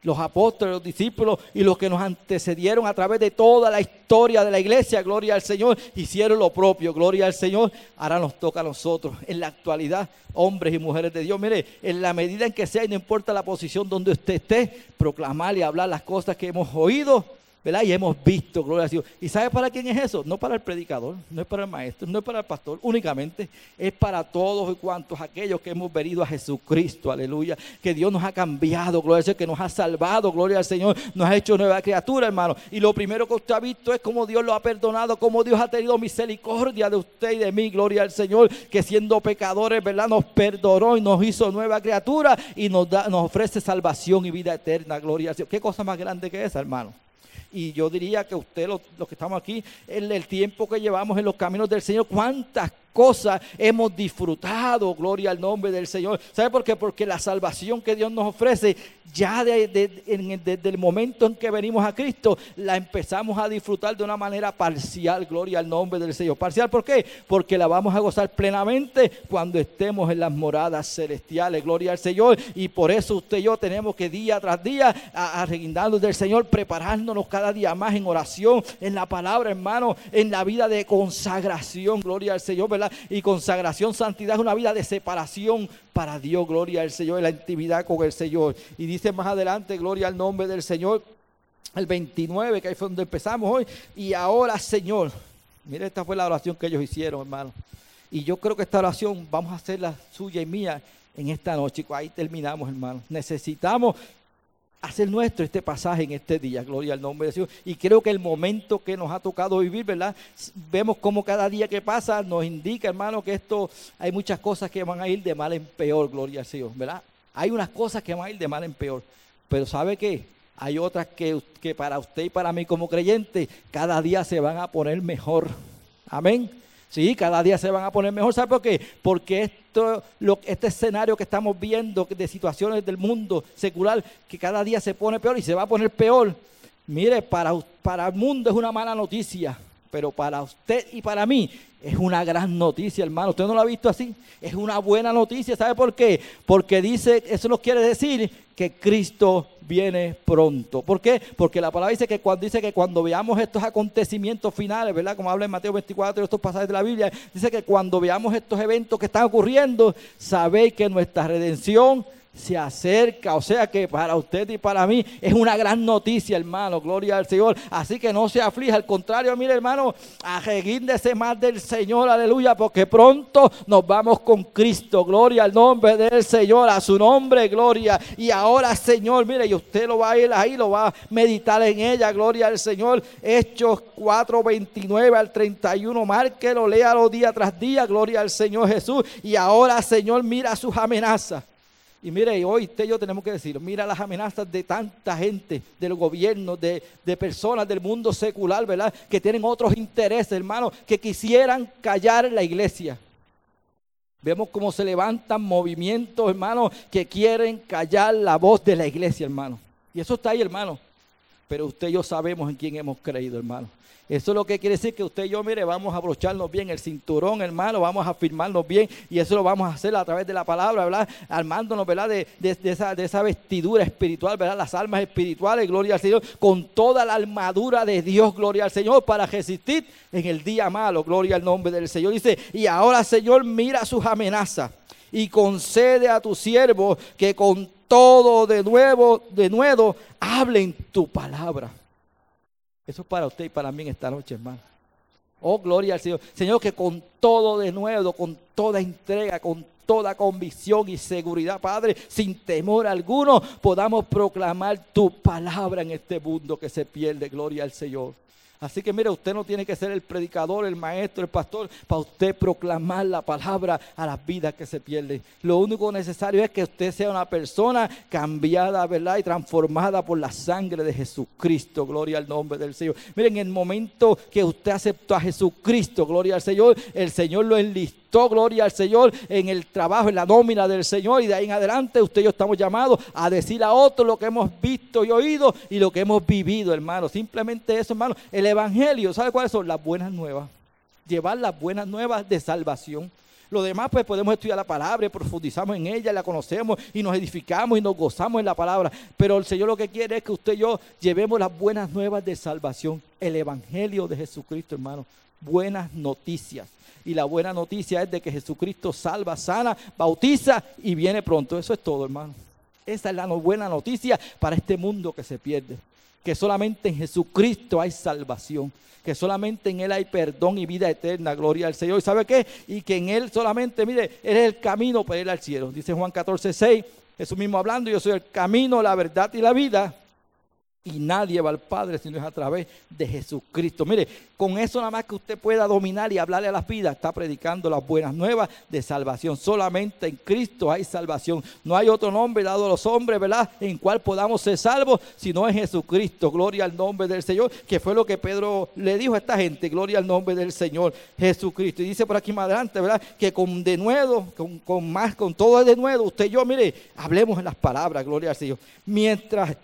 los apóstoles, los discípulos y los que nos antecedieron a través de toda la historia de la iglesia, gloria al Señor, hicieron lo propio, gloria al Señor. Ahora nos toca a nosotros, en la actualidad, hombres y mujeres de Dios. Mire, en la medida en que sea y no importa la posición donde usted esté, proclamar y hablar las cosas que hemos oído ¿verdad? Y hemos visto, gloria a Dios. ¿Y sabe para quién es eso? No para el predicador, no es para el maestro, no es para el pastor, únicamente es para todos y cuantos aquellos que hemos venido a Jesucristo, aleluya. Que Dios nos ha cambiado, gloria a Dios, que nos ha salvado, gloria al Señor, nos ha hecho nueva criatura, hermano. Y lo primero que usted ha visto es cómo Dios lo ha perdonado, cómo Dios ha tenido misericordia de usted y de mí, gloria al Señor, que siendo pecadores, ¿verdad? Nos perdonó y nos hizo nueva criatura y nos, da, nos ofrece salvación y vida eterna, gloria al Señor. ¿Qué cosa más grande que esa, hermano? Y yo diría que usted, los, que estamos aquí, en el tiempo que llevamos en los caminos del Señor, cuántas cosas hemos disfrutado, gloria al nombre del Señor. ¿Sabe por qué? Porque la salvación que Dios nos ofrece, ya desde el momento en que venimos a Cristo, la empezamos a disfrutar de una manera parcial, gloria al nombre del Señor. ¿Parcial por qué? Porque la vamos a gozar plenamente cuando estemos en las moradas celestiales, gloria al Señor. Y por eso usted y yo tenemos que día tras día, arreguindando del Señor, preparándonos cada día más en oración, en la palabra, hermano, en la vida de consagración, gloria al Señor, ¿verdad? Y consagración, santidad es una vida de separación para Dios, gloria al Señor, en la intimidad con el Señor. Y dice más adelante, gloria al nombre del Señor, el 29, que ahí fue donde empezamos hoy. Y ahora, Señor, mire, esta fue la oración que ellos hicieron, hermano. Y yo creo que esta oración vamos a hacerla suya y mía en esta noche. Ahí terminamos, hermano. Necesitamos hacer nuestro este pasaje en este día, gloria al nombre de Dios. Y creo que el momento que nos ha tocado vivir, ¿verdad? Vemos como cada día que pasa nos indica, hermano, que esto hay muchas cosas que van a ir de mal en peor, gloria al Señor, ¿verdad? Hay unas cosas que van a ir de mal en peor, pero ¿sabe qué? Hay otras que, que para usted y para mí como creyente, cada día se van a poner mejor. Amén. Sí, cada día se van a poner mejor. ¿Sabe por qué? Porque esto, lo, este escenario que estamos viendo de situaciones del mundo secular, que cada día se pone peor y se va a poner peor. Mire, para, para el mundo es una mala noticia, pero para usted y para mí es una gran noticia, hermano. ¿Usted no lo ha visto así? Es una buena noticia. ¿Sabe por qué? Porque dice, eso nos quiere decir que Cristo viene pronto. ¿Por qué? Porque la palabra dice que cuando dice que cuando veamos estos acontecimientos finales, ¿verdad? Como habla en Mateo 24 y estos pasajes de la Biblia, dice que cuando veamos estos eventos que están ocurriendo, sabéis que nuestra redención se acerca. O sea que para usted y para mí es una gran noticia, hermano. Gloria al Señor. Así que no se aflija. Al contrario, mire, hermano, ese más del Señor. Aleluya. Porque pronto nos vamos con Cristo. Gloria al nombre del Señor. A su nombre, gloria. Y ahora, Señor, mire, y usted lo va a ir ahí, lo va a meditar en ella. Gloria al Señor. Hechos 4, 29 al 31. Márquelo, léalo día tras día. Gloria al Señor Jesús. Y ahora, Señor, mira sus amenazas. Y mire, hoy usted y yo tenemos que decir, mira las amenazas de tanta gente, del gobierno, de, de, personas del mundo secular, ¿verdad? Que tienen otros intereses, hermano, que quisieran callar la iglesia. Vemos cómo se levantan movimientos, hermano, que quieren callar la voz de la iglesia, hermano. Y eso está ahí, hermano. Pero usted y yo sabemos en quién hemos creído, hermano. Eso es lo que quiere decir que usted y yo, mire, vamos a abrocharnos bien el cinturón, hermano, vamos a firmarnos bien y eso lo vamos a hacer a través de la palabra, ¿verdad? Armándonos, ¿verdad? De, esa, de esa vestidura espiritual, ¿verdad? Las almas espirituales, gloria al Señor, con toda la armadura de Dios, gloria al Señor, para resistir en el día malo, gloria al nombre del Señor. Dice, y ahora, Señor, mira sus amenazas y concede a tus siervos que con todo de nuevo, de nuevo, hablen tu palabra. Eso es para usted y para mí esta noche, hermano. Oh, gloria al Señor. Señor, que con todo de nuevo, con toda entrega, con toda convicción y seguridad, Padre, sin temor alguno, podamos proclamar tu palabra en este mundo que se pierde. Gloria al Señor. Así que mire, usted no tiene que ser el predicador, el maestro, el pastor, para usted proclamar la palabra a las vidas que se pierden. Lo único necesario es que usted sea una persona cambiada, ¿verdad? Y transformada por la sangre de Jesucristo. Gloria al nombre del Señor. Miren, en el momento que usted aceptó a Jesucristo, gloria al Señor, el Señor lo enlistó gloria al Señor en el trabajo, en la nómina del Señor. Y de ahí en adelante usted y yo estamos llamados a decir a otros lo que hemos visto y oído y lo que hemos vivido, hermano. Simplemente eso, hermano. El Evangelio, ¿sabe cuáles son? Las buenas nuevas. Llevar las buenas nuevas de salvación. Lo demás, pues podemos estudiar la palabra, profundizamos en ella, la conocemos y nos edificamos y nos gozamos en la palabra. Pero el Señor lo que quiere es que usted y yo llevemos las buenas nuevas de salvación, el Evangelio de Jesucristo, hermano. Buenas noticias. Y la buena noticia es de que Jesucristo salva, sana, bautiza y viene pronto. Eso es todo, hermano. Esa es la buena noticia para este mundo que se pierde. Que solamente en Jesucristo hay salvación. Que solamente en Él hay perdón y vida eterna. Gloria al Señor. ¿Y sabe qué? Y que en Él solamente, mire, Él es el camino para ir al cielo. Dice Juan 14, 6. Jesús mismo hablando, yo soy el camino, la verdad y la vida y nadie va al Padre si no es a través de Jesucristo. Mire, con eso nada más que usted pueda dominar y hablarle a las vidas, está predicando las buenas nuevas de salvación. Solamente en Cristo hay salvación. No hay otro nombre dado a los hombres, ¿verdad? En cual podamos ser salvos, sino en Jesucristo. Gloria al nombre del Señor, que fue lo que Pedro le dijo a esta gente. Gloria al nombre del Señor Jesucristo. Y dice por aquí más adelante, ¿verdad? Que con de nuevo, con, con más, con todo de nuevo, usted y yo, mire, hablemos en las palabras, gloria al Señor. Mientras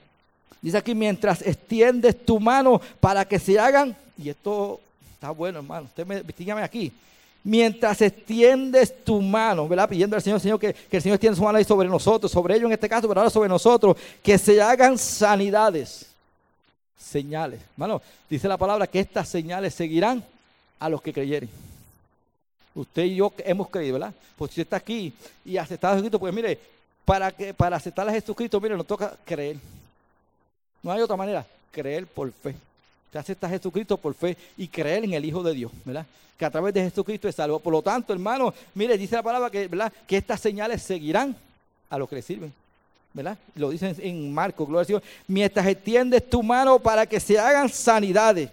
Dice aquí, mientras extiendes tu mano para que se hagan, y esto está bueno, hermano, usted me dígame aquí. Mientras extiendes tu mano, ¿verdad? Pidiendo al Señor, Señor, que, el Señor extienda su mano ahí sobre nosotros, sobre ellos en este caso, pero ahora sobre nosotros, que se hagan sanidades, señales. Hermano, dice la palabra que estas señales seguirán a los que creyeren. Usted y yo hemos creído, ¿verdad? Pues si usted está aquí y aceptado a Jesucristo, pues mire, para, que, para aceptar a Jesucristo, mire, nos toca creer. No hay otra manera. Creer por fe. Te acepta a Jesucristo por fe y creer en el Hijo de Dios, ¿verdad? Que a través de Jesucristo es salvo. Por lo tanto, hermano, mire, dice la palabra que, estas señales seguirán a los que le sirven. ¿verdad? Lo dicen en Marcos, gloria al Señor. Mientras extiendes tu mano para que se hagan sanidades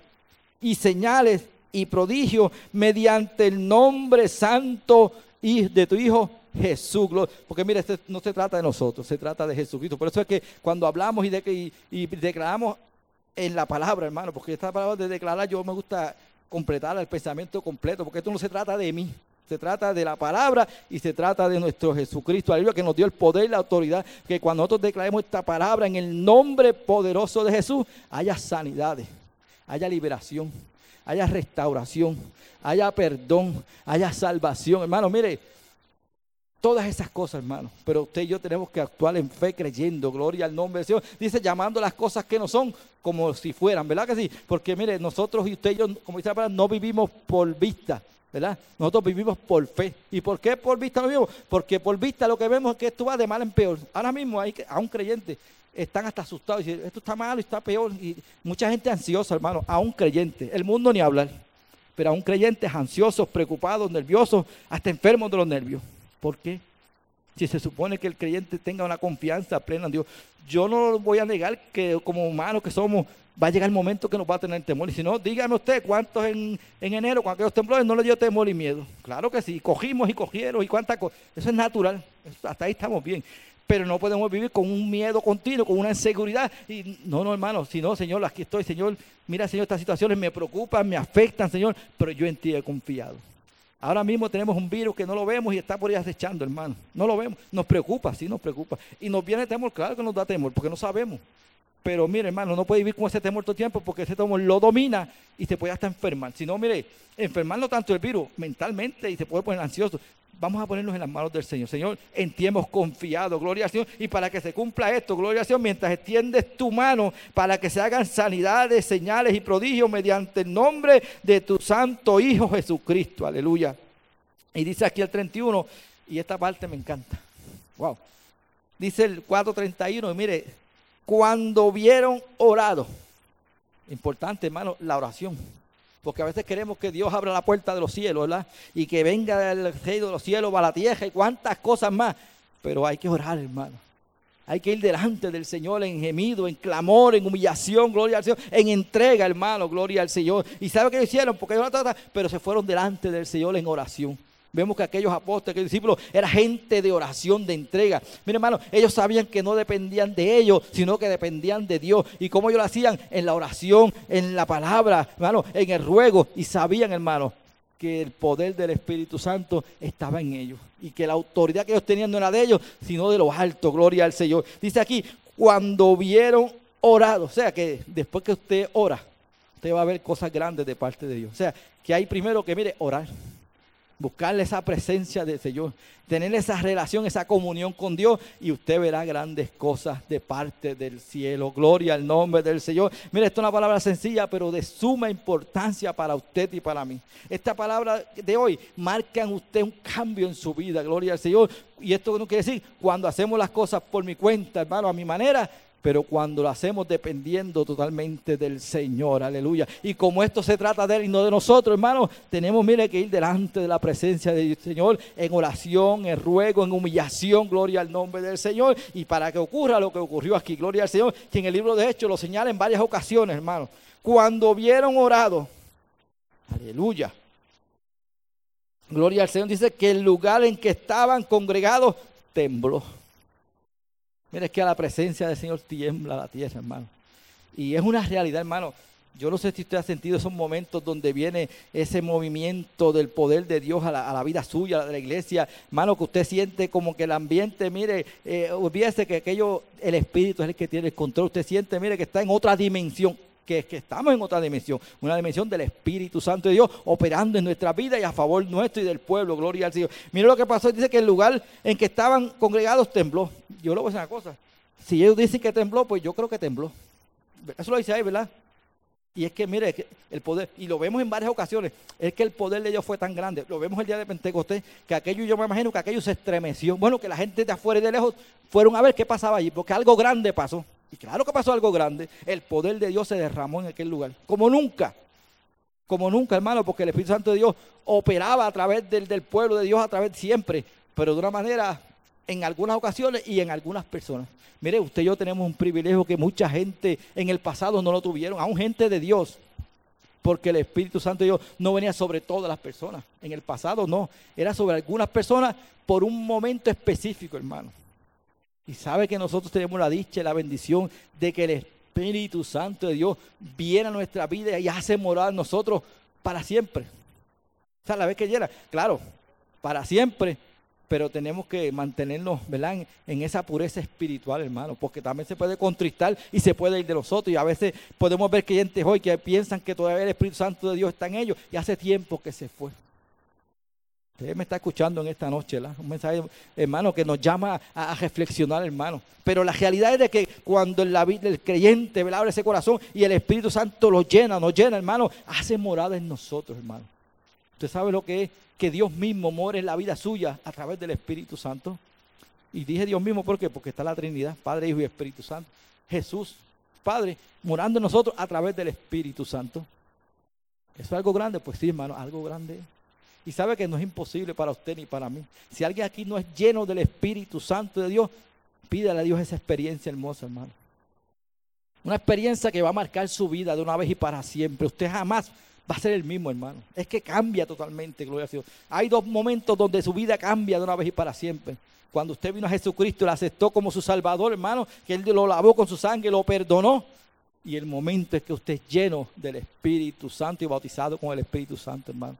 y señales y prodigios mediante el nombre santo de tu Hijo Jesús. Porque mire, este no se trata de nosotros, se trata de Jesucristo. Por eso es que cuando hablamos y, de y, declaramos en la palabra, hermano, porque esta palabra de declarar yo me gusta completar el pensamiento completo, porque esto no se trata de mí, se trata de la palabra y se trata de nuestro Jesucristo, aleluya, que nos dio el poder y la autoridad, que cuando nosotros declaremos esta palabra en el nombre poderoso de Jesús, haya sanidades, haya liberación, haya restauración, haya perdón, haya salvación. Hermano, mire, Todas esas cosas, hermano. Pero usted y yo tenemos que actuar en fe creyendo. Gloria al nombre del Señor. Dice llamando las cosas que no son como si fueran, ¿verdad que sí? Porque mire, nosotros y usted y yo, como dice la palabra, no vivimos por vista, ¿verdad? Nosotros vivimos por fe. ¿Y por qué por vista no vivimos? Porque por vista lo que vemos es que esto va de mal en peor. Ahora mismo hay a un creyente están hasta asustados y dicen, esto está malo y está peor. Y mucha gente ansiosa, hermano, a un creyente. El mundo ni hablar. Pero a un creyente ansiosos, preocupados, nerviosos, hasta enfermos de los nervios. ¿Por qué? Si se supone que el creyente tenga una confianza plena en Dios, yo no voy a negar que como humanos que somos, va a llegar el momento que nos va a tener temor. Y si no, dígame usted cuántos en, enero, con aquellos temblores, no le dio temor y miedo. Claro que sí, cogimos y cogieron y cuántas cosas. Eso es natural, hasta ahí estamos bien. Pero no podemos vivir con un miedo continuo, con una inseguridad. Y no, no, hermano, si no, Señor, aquí estoy, Señor. Mira, Señor, estas situaciones me preocupan, me afectan, Señor, pero yo en ti he confiado. Ahora mismo tenemos un virus que no lo vemos y está por ahí acechando, hermano. No lo vemos. Nos preocupa, sí nos preocupa. Y nos viene temor, claro que nos da temor, porque no sabemos. Pero mire, hermano, no puede vivir con ese temor todo el tiempo porque ese temor lo domina y se puede hasta enfermar. Si no, mire, enfermar no tanto el virus, mentalmente y se puede poner ansioso. Vamos a ponernos en las manos del Señor. Señor, en ti hemos confiado, gloria al Señor. Y para que se cumpla esto, gloria al Señor, mientras extiendes tu mano para que se hagan sanidades, señales y prodigios mediante el nombre de tu santo Hijo Jesucristo. Aleluya. Y dice aquí el 31, y esta parte me encanta. Wow. Dice el 431, y mire, cuando vieron orado, importante hermano, la oración. Porque a veces queremos que Dios abra la puerta de los cielos, ¿verdad? Y que venga el rey de los cielos a la tierra y cuantas cosas más. Pero hay que orar, hermano. Hay que ir delante del Señor en gemido, en clamor, en humillación, gloria al Señor, en entrega, hermano, gloria al Señor. ¿Y sabe qué hicieron? Porque ellos no pero se fueron delante del Señor en oración. Vemos que aquellos apóstoles, aquellos discípulos, era gente de oración, de entrega. Mire, hermano, ellos sabían que no dependían de ellos, sino que dependían de Dios. ¿Y cómo ellos lo hacían? En la oración, en la palabra, hermano, en el ruego. Y sabían, hermano, que el poder del Espíritu Santo estaba en ellos. Y que la autoridad que ellos tenían no era de ellos, sino de los altos. Gloria al Señor. Dice aquí, cuando vieron orado, o sea que después que usted ora, usted va a ver cosas grandes de parte de Dios. O sea, que hay primero que, mire, orar buscarle esa presencia del Señor, tener esa relación, esa comunión con Dios y usted verá grandes cosas de parte del cielo. Gloria al nombre del Señor. Mire, esto es una palabra sencilla, pero de suma importancia para usted y para mí. Esta palabra de hoy marca en usted un cambio en su vida. Gloria al Señor. Y esto no quiere decir cuando hacemos las cosas por mi cuenta, hermano, a mi manera, pero cuando lo hacemos dependiendo totalmente del Señor, aleluya. Y como esto se trata de Él y no de nosotros, hermanos, tenemos, mire, que ir delante de la presencia del Señor en oración, en ruego, en humillación, gloria al nombre del Señor. Y para que ocurra lo que ocurrió aquí, gloria al Señor, que en el libro de Hechos lo señala en varias ocasiones, hermanos. Cuando vieron orado, aleluya. Gloria al Señor, dice que el lugar en que estaban congregados tembló. Mira, es que a la presencia del Señor tiembla la tierra, hermano. Y es una realidad, hermano. Yo no sé si usted ha sentido esos momentos donde viene ese movimiento del poder de Dios a la, vida suya, a la iglesia. Hermano, que usted siente como que el ambiente, mire, eh, olvídese que aquello, el Espíritu es el que tiene el control. Usted siente, mire, que está en otra dimensión que, estamos en otra dimensión, una dimensión del Espíritu Santo de Dios operando en nuestra vida y a favor nuestro y del pueblo, gloria al Señor. Mira lo que pasó, dice que el lugar en que estaban congregados tembló. Yo le voy a decir una cosa, si ellos dicen que tembló, pues yo creo que tembló. Eso lo dice ahí, ¿verdad? Y es que, mire, el poder, y lo vemos en varias ocasiones, es que el poder de Dios fue tan grande. Lo vemos el día de Pentecostés, que aquello, yo me imagino que aquello se estremeció. Bueno, que la gente de afuera y de lejos fueron a ver qué pasaba allí, porque algo grande pasó. Y claro que pasó algo grande. El poder de Dios se derramó en aquel lugar. Como nunca. Como nunca, hermano, porque el Espíritu Santo de Dios operaba a través del, pueblo de Dios, a través siempre. Pero de una manera, en algunas ocasiones y en algunas personas. Mire, usted y yo tenemos un privilegio que mucha gente en el pasado no lo tuvieron, aún gente de Dios. Porque el Espíritu Santo de Dios no venía sobre todas las personas. En el pasado no. Era sobre algunas personas por un momento específico, hermano. Y sabe que nosotros tenemos la dicha y la bendición de que el Espíritu Santo de Dios viene a nuestra vida y hace morar nosotros para siempre. O sea, la vez que llega, claro, para siempre, pero tenemos que mantenernos, ¿verdad? En, esa pureza espiritual, hermano, porque también se puede contristar y se puede ir de nosotros. Y a veces podemos ver creyentes hoy que piensan que todavía el Espíritu Santo de Dios está en ellos y hace tiempo que se fue. Usted me está escuchando en esta noche, ¿la? un mensaje, hermano, que nos llama a, reflexionar, hermano. Pero la realidad es de que cuando vida el creyente abre ese corazón y el Espíritu Santo lo llena, nos llena, hermano, hace morada en nosotros, hermano. Usted sabe lo que es que Dios mismo more en la vida suya a través del Espíritu Santo. Y dije Dios mismo, ¿por qué? Porque está la Trinidad, Padre, Hijo y Espíritu Santo. Jesús, Padre, morando en nosotros a través del Espíritu Santo. ¿Eso es algo grande? Pues sí, hermano, algo grande. Y sabe que no es imposible para usted ni para mí. Si alguien aquí no es lleno del Espíritu Santo de Dios, pídale a Dios esa experiencia hermosa, hermano. Una experiencia que va a marcar su vida de una vez y para siempre. Usted jamás va a ser el mismo, hermano. Es que cambia totalmente, gloria a Dios. Hay dos momentos donde su vida cambia de una vez y para siempre. Cuando usted vino a Jesucristo, lo aceptó como su Salvador, hermano, que Él lo lavó con su sangre, lo perdonó. Y el momento es que usted es lleno del Espíritu Santo y bautizado con el Espíritu Santo, hermano.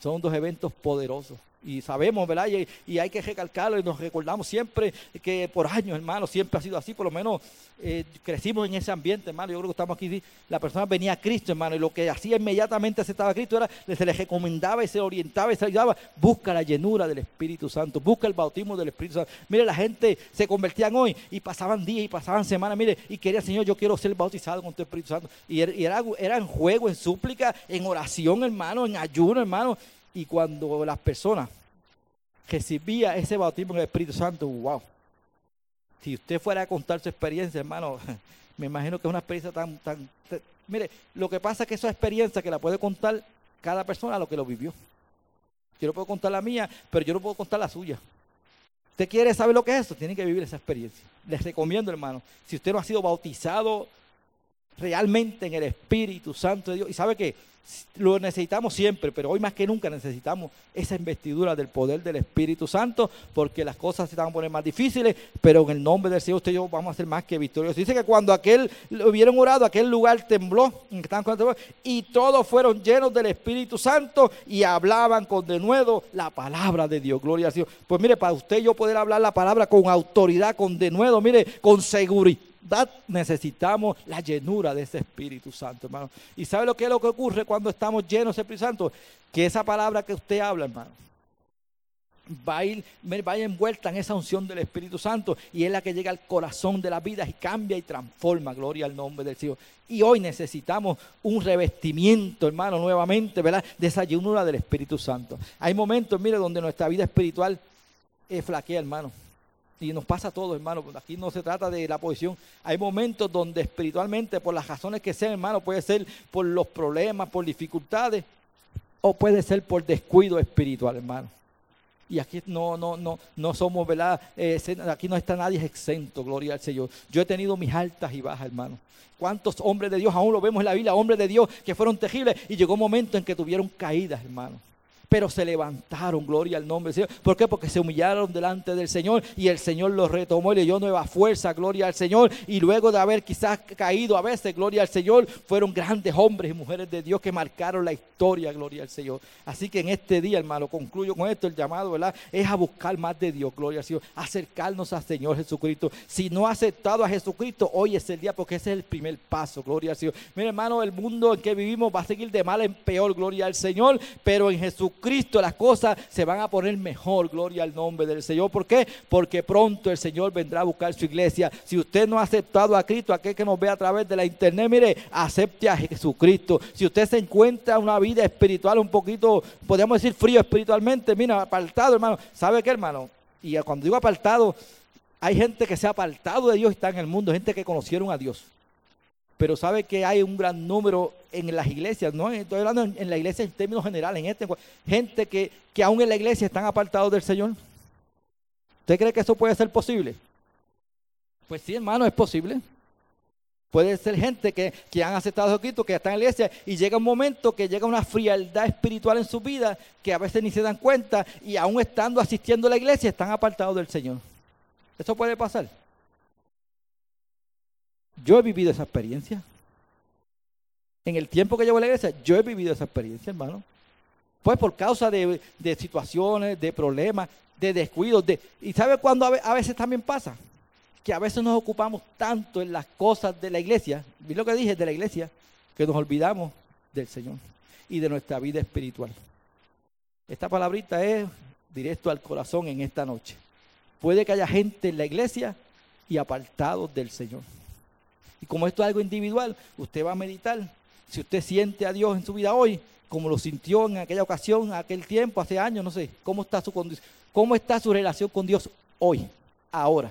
Son dos eventos poderosos. Y sabemos, ¿verdad? Y, hay que recalcarlo y nos recordamos siempre que por años, hermano, siempre ha sido así. Por lo menos eh, crecimos en ese ambiente, hermano. Yo creo que estamos aquí. La persona venía a Cristo, hermano, y lo que hacía inmediatamente aceptaba a Cristo era se le recomendaba y se orientaba y se ayudaba. Busca la llenura del Espíritu Santo, busca el bautismo del Espíritu Santo. Mire, la gente se convertían hoy y pasaban días y pasaban semanas, mire, y quería, Señor, yo quiero ser bautizado con tu Espíritu Santo. Y era, era en juego, en súplica, en oración, hermano, en ayuno, hermano. Y cuando las personas recibían ese bautismo en el Espíritu Santo, wow. Si usted fuera a contar su experiencia, hermano, me imagino que es una experiencia tan, tan, mire, lo que pasa es que esa experiencia que la puede contar cada persona lo que lo vivió. Yo no puedo contar la mía, pero yo no puedo contar la suya. ¿Usted quiere saber lo que es eso? Tiene que vivir esa experiencia. Les recomiendo, hermano, si usted no ha sido bautizado realmente en el Espíritu Santo de Dios, y sabe que lo necesitamos siempre, pero hoy más que nunca necesitamos esa investidura del poder del Espíritu Santo, porque las cosas se van a poner más difíciles, pero en el nombre del Señor usted y yo vamos a ser más que victoriosos. Dice que cuando aquel hubieron orado, aquel lugar tembló, y todos fueron llenos del Espíritu Santo y hablaban con denuedo la palabra de Dios. Gloria al Señor. Pues mire, para usted y yo poder hablar la palabra con autoridad, con denuedo, mire, con seguridad necesitamos la llenura de ese Espíritu Santo, hermano. ¿Y sabe lo que es lo que ocurre cuando estamos llenos de Espíritu Santo? Que esa palabra que usted habla, hermano, va a ir, va envuelta en esa unción del Espíritu Santo y es la que llega al corazón de la vida y cambia y transforma, gloria al nombre del Señor. Y hoy necesitamos un revestimiento, hermano, nuevamente, ¿verdad? De esa llenura del Espíritu Santo. Hay momentos, mire, donde nuestra vida espiritual es flaquea, hermano. Y nos pasa a todos, hermano. Aquí no se trata de la posición. Hay momentos donde espiritualmente, por las razones que sean, hermano, puede ser por los problemas, por dificultades, o puede ser por descuido espiritual, hermano. Y aquí no, no, no, no somos, ¿verdad? Eh, aquí no está nadie exento, gloria al Señor. Yo he tenido mis altas y bajas, hermano. ¿Cuántos hombres de Dios, aún lo vemos en la Biblia, hombres de Dios que fueron terribles y llegó un momento en que tuvieron caídas, hermano? Pero se levantaron, gloria al nombre del Señor. ¿Por qué? Porque se humillaron delante del Señor y el Señor los retomó y le dio nueva fuerza, gloria al Señor. Y luego de haber quizás caído a veces, gloria al Señor, fueron grandes hombres y mujeres de Dios que marcaron la historia, gloria al Señor. Así que en este día, hermano, concluyo con esto, el llamado, ¿verdad? Es a buscar más de Dios, gloria al Señor, acercarnos al Señor Jesucristo. Si no ha aceptado a Jesucristo, hoy es el día porque ese es el primer paso, gloria al Señor. Mira, hermano, el mundo en que vivimos va a seguir de mal en peor, gloria al Señor, pero en Jesucristo Cristo las cosas se van a poner mejor, gloria al nombre del Señor. ¿Por qué? Porque pronto el Señor vendrá a buscar su iglesia. Si usted no ha aceptado a Cristo, aquel que nos ve a través de la internet, mire, acepte a Jesucristo. Si usted se encuentra una vida espiritual un poquito, podríamos decir frío espiritualmente, mira, apartado, hermano. ¿Sabe qué, hermano? Y cuando digo apartado, hay gente que se ha apartado de Dios y está en el mundo, gente que conocieron a Dios pero sabe que hay un gran número en las iglesias, no estoy hablando en, la iglesia en términos generales, en este, gente que, que aún en la iglesia están apartados del Señor. ¿Usted cree que eso puede ser posible? Pues sí, hermano, es posible. Puede ser gente que, que han aceptado a Cristo, que están en la iglesia, y llega un momento que llega una frialdad espiritual en su vida que a veces ni se dan cuenta, y aún estando asistiendo a la iglesia, están apartados del Señor. Eso puede pasar. Yo he vivido esa experiencia. En el tiempo que llevo en la iglesia, yo he vivido esa experiencia, hermano. Pues por causa de, situaciones, de problemas, de descuidos. De, ¿Y sabe cuándo a veces también pasa? Que a veces nos ocupamos tanto en las cosas de la iglesia, vi lo que dije de la iglesia, que nos olvidamos del Señor y de nuestra vida espiritual. Esta palabrita es directo al corazón en esta noche. Puede que haya gente en la iglesia y apartados del Señor. Y como esto es algo individual, usted va a meditar. Si usted siente a Dios en su vida hoy, como lo sintió en aquella ocasión, aquel tiempo, hace años, no sé, ¿cómo está su, cómo está su relación con Dios hoy, ahora?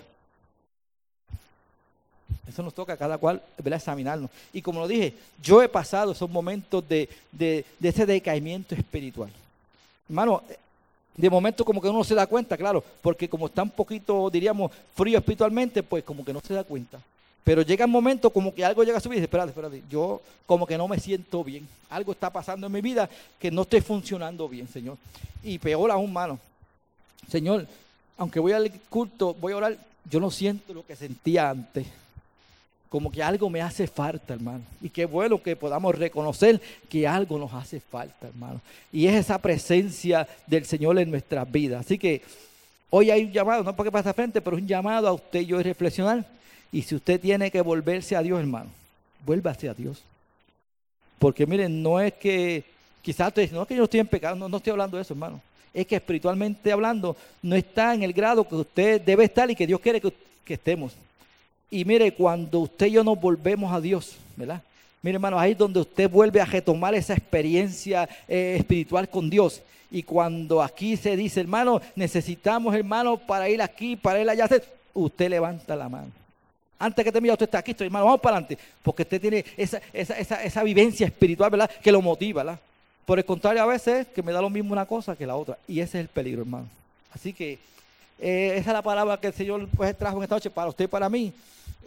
Eso nos toca a cada cual examinarnos. Y como lo dije, yo he pasado esos momentos de, de, de ese decaimiento espiritual. Hermano, de momento como que uno no se da cuenta, claro, porque como está un poquito, diríamos, frío espiritualmente, pues como que no se da cuenta. Pero llega un momento como que algo llega a su vida y dice, espérate, espérate, yo como que no me siento bien. Algo está pasando en mi vida que no estoy funcionando bien, Señor. Y peor aún, mano. Señor, aunque voy al culto, voy a orar, yo no siento lo que sentía antes. Como que algo me hace falta, hermano. Y qué bueno que podamos reconocer que algo nos hace falta, hermano. Y es esa presencia del Señor en nuestras vidas. Así que hoy hay un llamado, no porque pasa frente, pero un llamado a usted y yo a reflexionar y si usted tiene que volverse a Dios, hermano, vuélvase a Dios. Porque miren, no es que, quizás usted dice, no es que yo estoy en pecado, no, estoy hablando de eso, hermano. Es que espiritualmente hablando, no está en el grado que usted debe estar y que Dios quiere que, estemos. Y mire, cuando usted y yo nos volvemos a Dios, ¿verdad? Mire, hermano, ahí es donde usted vuelve a retomar esa experiencia eh, espiritual con Dios. Y cuando aquí se dice, hermano, necesitamos, hermano, para ir aquí, para ir allá, usted levanta la mano. Antes que te mira, usted está aquí, estoy, hermano, vamos para adelante. Porque usted tiene esa, esa, esa, vivencia espiritual, ¿verdad? Que lo motiva, ¿verdad? Por el contrario, a veces que me da lo mismo una cosa que la otra. Y ese es el peligro, hermano. Así que eh, esa es la palabra que el Señor pues, trajo en esta noche para usted y para mí.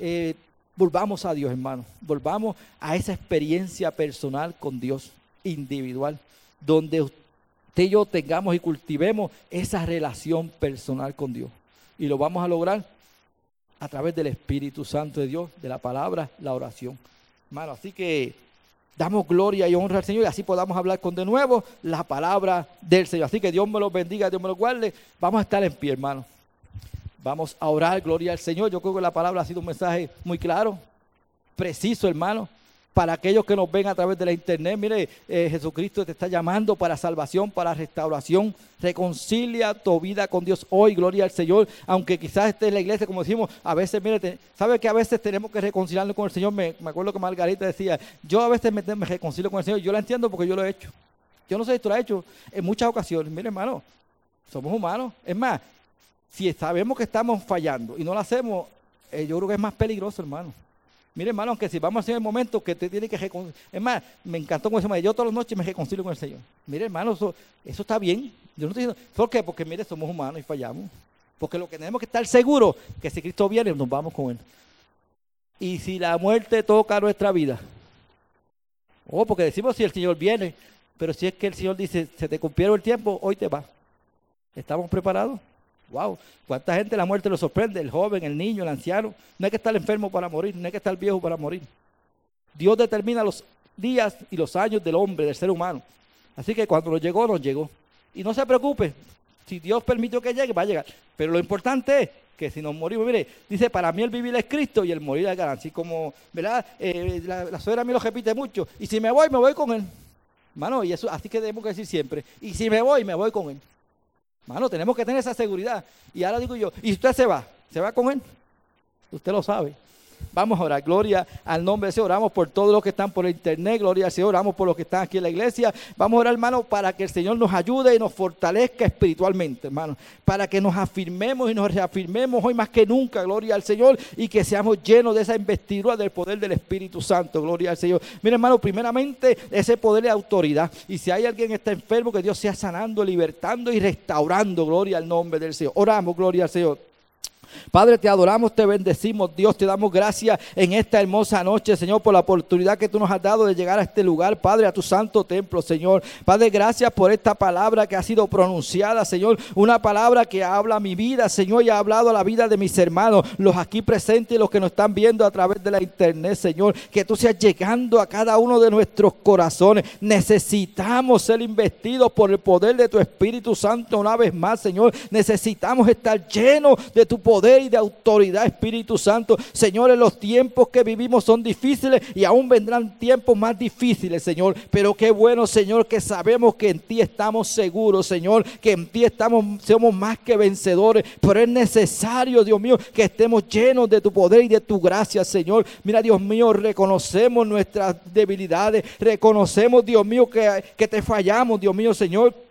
Eh, volvamos a Dios, hermano. Volvamos a esa experiencia personal con Dios, individual, donde usted y yo tengamos y cultivemos esa relación personal con Dios. Y lo vamos a lograr a través del Espíritu Santo de Dios, de la palabra, la oración. Hermano, así que damos gloria y honra al Señor y así podamos hablar con de nuevo la palabra del Señor. Así que Dios me lo bendiga, Dios me lo guarde. Vamos a estar en pie, hermano. Vamos a orar, gloria al Señor. Yo creo que la palabra ha sido un mensaje muy claro, preciso, hermano para aquellos que nos ven a través de la internet. Mire, eh, Jesucristo te está llamando para salvación, para restauración. Reconcilia tu vida con Dios hoy, gloria al Señor. Aunque quizás esté en la iglesia, como decimos, a veces, mire, sabe que a veces tenemos que reconciliarnos con el Señor. Me, acuerdo que Margarita decía, yo a veces me, me, reconcilio con el Señor. Yo la entiendo porque yo lo he hecho. Yo no sé si tú lo has hecho en muchas ocasiones. Mire, hermano, somos humanos. Es más, si sabemos que estamos fallando y no lo hacemos, eh, yo creo que es más peligroso, hermano. Mire, hermano, aunque si vamos a hacer el momento que usted tiene que reconciliar. Es más, me encantó como se Yo todas las noches me reconcilio con el Señor. Mire, hermano, eso, está bien. ¿Por qué? Porque, mire, somos humanos y fallamos. Porque lo que tenemos que estar seguros que si Cristo viene, nos vamos con Él. Y si la muerte toca nuestra vida. Oh, porque decimos si el Señor viene. Pero si es que el Señor dice, se te cumplieron el tiempo, hoy te va. ¿Estamos preparados? Wow, ¿cuánta gente la muerte lo sorprende? El joven, el niño, el anciano. No hay que estar enfermo para morir, no hay que estar viejo para morir. Dios determina los días y los años del hombre, del ser humano. Así que cuando nos llegó, nos llegó. Y no se preocupe, si Dios permitió que llegue, va a llegar. Pero lo importante es que si nos morimos, mire, dice, para mí el vivir es Cristo y el morir es ganancia. Así como, ¿verdad? Eh, la, la suegra a mí lo repite mucho. Y si me voy, me voy con él. Hermano, y eso así que debemos decir siempre. Y si me voy, me voy con él. Mano, tenemos que tener esa seguridad. Y ahora digo yo, ¿y usted se va? ¿Se va con él? Usted lo sabe. Vamos a orar. Gloria al nombre de Señor. Oramos por todos los que están por internet. Gloria al Señor. Oramos por los que están aquí en la iglesia. Vamos a orar, hermano, para que el Señor nos ayude y nos fortalezca espiritualmente, hermano. Para que nos afirmemos y nos reafirmemos hoy más que nunca. Gloria al Señor. Y que seamos llenos de esa investidura del poder del Espíritu Santo. Gloria al Señor. Mira, hermano, primeramente ese poder de autoridad. Y si hay alguien que está enfermo, que Dios sea sanando, libertando y restaurando. Gloria al nombre del Señor. Oramos, gloria al Señor. Padre, te adoramos, te bendecimos, Dios, te damos gracias en esta hermosa noche, Señor, por la oportunidad que tú nos has dado de llegar a este lugar, Padre, a tu santo templo, Señor. Padre, gracias por esta palabra que ha sido pronunciada, Señor, una palabra que habla mi vida, Señor, y ha hablado a la vida de mis hermanos, los aquí presentes y los que nos están viendo a través de la internet, Señor, que tú seas llegando a cada uno de nuestros corazones. Necesitamos ser investidos por el poder de tu Espíritu Santo una vez más, Señor. Necesitamos estar llenos de tu poder poder y de autoridad, Espíritu Santo. Señor, en los tiempos que vivimos son difíciles y aún vendrán tiempos más difíciles, Señor. Pero qué bueno, Señor, que sabemos que en ti estamos seguros, Señor, que en ti estamos, somos más que vencedores. Pero es necesario, Dios mío, que estemos llenos de tu poder y de tu gracia, Señor. Mira, Dios mío, reconocemos nuestras debilidades, reconocemos, Dios mío, que, que te fallamos, Dios mío, Señor.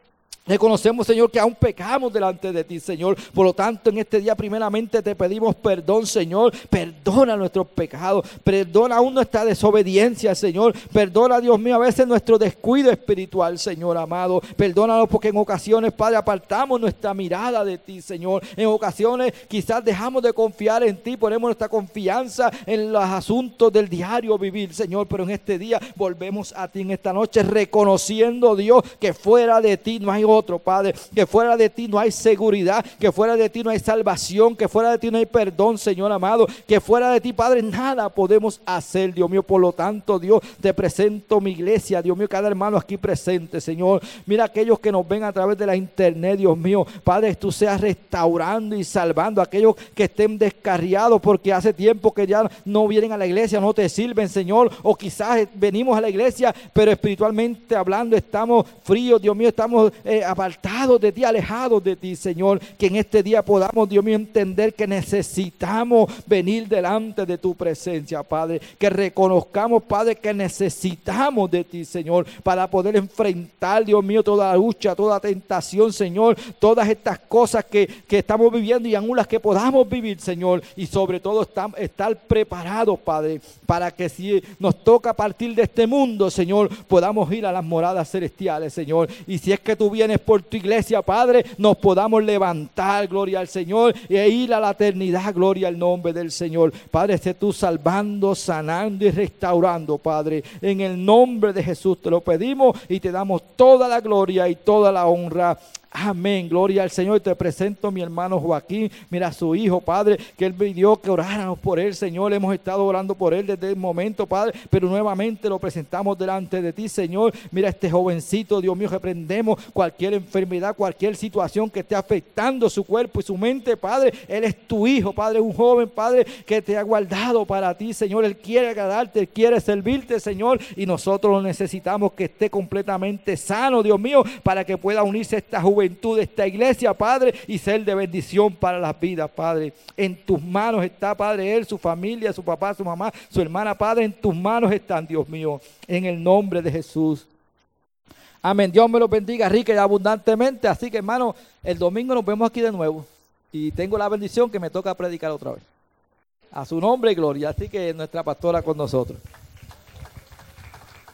Reconocemos, Señor, que aún pecamos delante de ti, Señor. Por lo tanto, en este día primeramente te pedimos perdón, Señor. Perdona nuestros pecados. Perdona aún nuestra desobediencia, Señor. Perdona, Dios mío, a veces nuestro descuido espiritual, Señor amado. Perdónanos porque en ocasiones, Padre, apartamos nuestra mirada de ti, Señor. En ocasiones quizás dejamos de confiar en ti. Ponemos nuestra confianza en los asuntos del diario vivir, Señor. Pero en este día volvemos a ti en esta noche reconociendo, Dios, que fuera de ti no hay otro, Padre. Que fuera de ti no hay seguridad, que fuera de ti no hay salvación, que fuera de ti no hay perdón, Señor amado. Que fuera de ti, Padre, nada podemos hacer, Dios mío. Por lo tanto, Dios, te presento mi iglesia, Dios mío, cada hermano aquí presente, Señor. Mira aquellos que nos ven a través de la internet, Dios mío. Padre, tú seas restaurando y salvando a aquellos que estén descarriados porque hace tiempo que ya no vienen a la iglesia, no te sirven, Señor. O quizás venimos a la iglesia, pero espiritualmente hablando estamos fríos, Dios mío, estamos eh, apartados de ti, alejados de ti, Señor. Que en este día podamos, Dios mío, entender que necesitamos venir delante de tu presencia, Padre. Que reconozcamos, Padre, que necesitamos de ti, Señor, para poder enfrentar, Dios mío, toda lucha, toda tentación, Señor. Todas estas cosas que, que estamos viviendo y aún las que podamos vivir, Señor. Y sobre todo estar preparados, Padre, para que si nos toca partir de este mundo, Señor, podamos ir a las moradas celestiales, Señor. Y si es que tú vienes por tu iglesia, Padre, nos podamos levantar, gloria al Señor, e ir a la eternidad, gloria al nombre del Señor. Padre, esté tú salvando, sanando y restaurando, Padre. En el nombre de Jesús te lo pedimos y te damos toda la gloria y toda la honra. Amén, gloria al Señor. Te presento a mi hermano Joaquín. Mira su hijo, Padre, que él pidió que oráramos por él, Señor. Hemos estado orando por él desde el momento, Padre, pero nuevamente lo presentamos delante de ti, Señor. Mira a este jovencito, Dios mío, reprendemos cualquier enfermedad, cualquier situación que esté afectando su cuerpo y su mente, Padre. Él es tu hijo, Padre, un joven, Padre, que te ha guardado para ti, Señor. Él quiere agradarte, él quiere servirte, Señor, y nosotros necesitamos que esté completamente sano, Dios mío, para que pueda unirse a esta juventud de esta iglesia, Padre, y ser de bendición para las vidas, Padre. En tus manos está, Padre, él, su familia, su papá, su mamá, su hermana, Padre, en tus manos están, Dios mío, en el nombre de Jesús. Amén. Dios me lo bendiga rica y abundantemente. Así que, hermano, el domingo nos vemos aquí de nuevo. Y tengo la bendición que me toca predicar otra vez. A su nombre y gloria. Así que nuestra pastora con nosotros.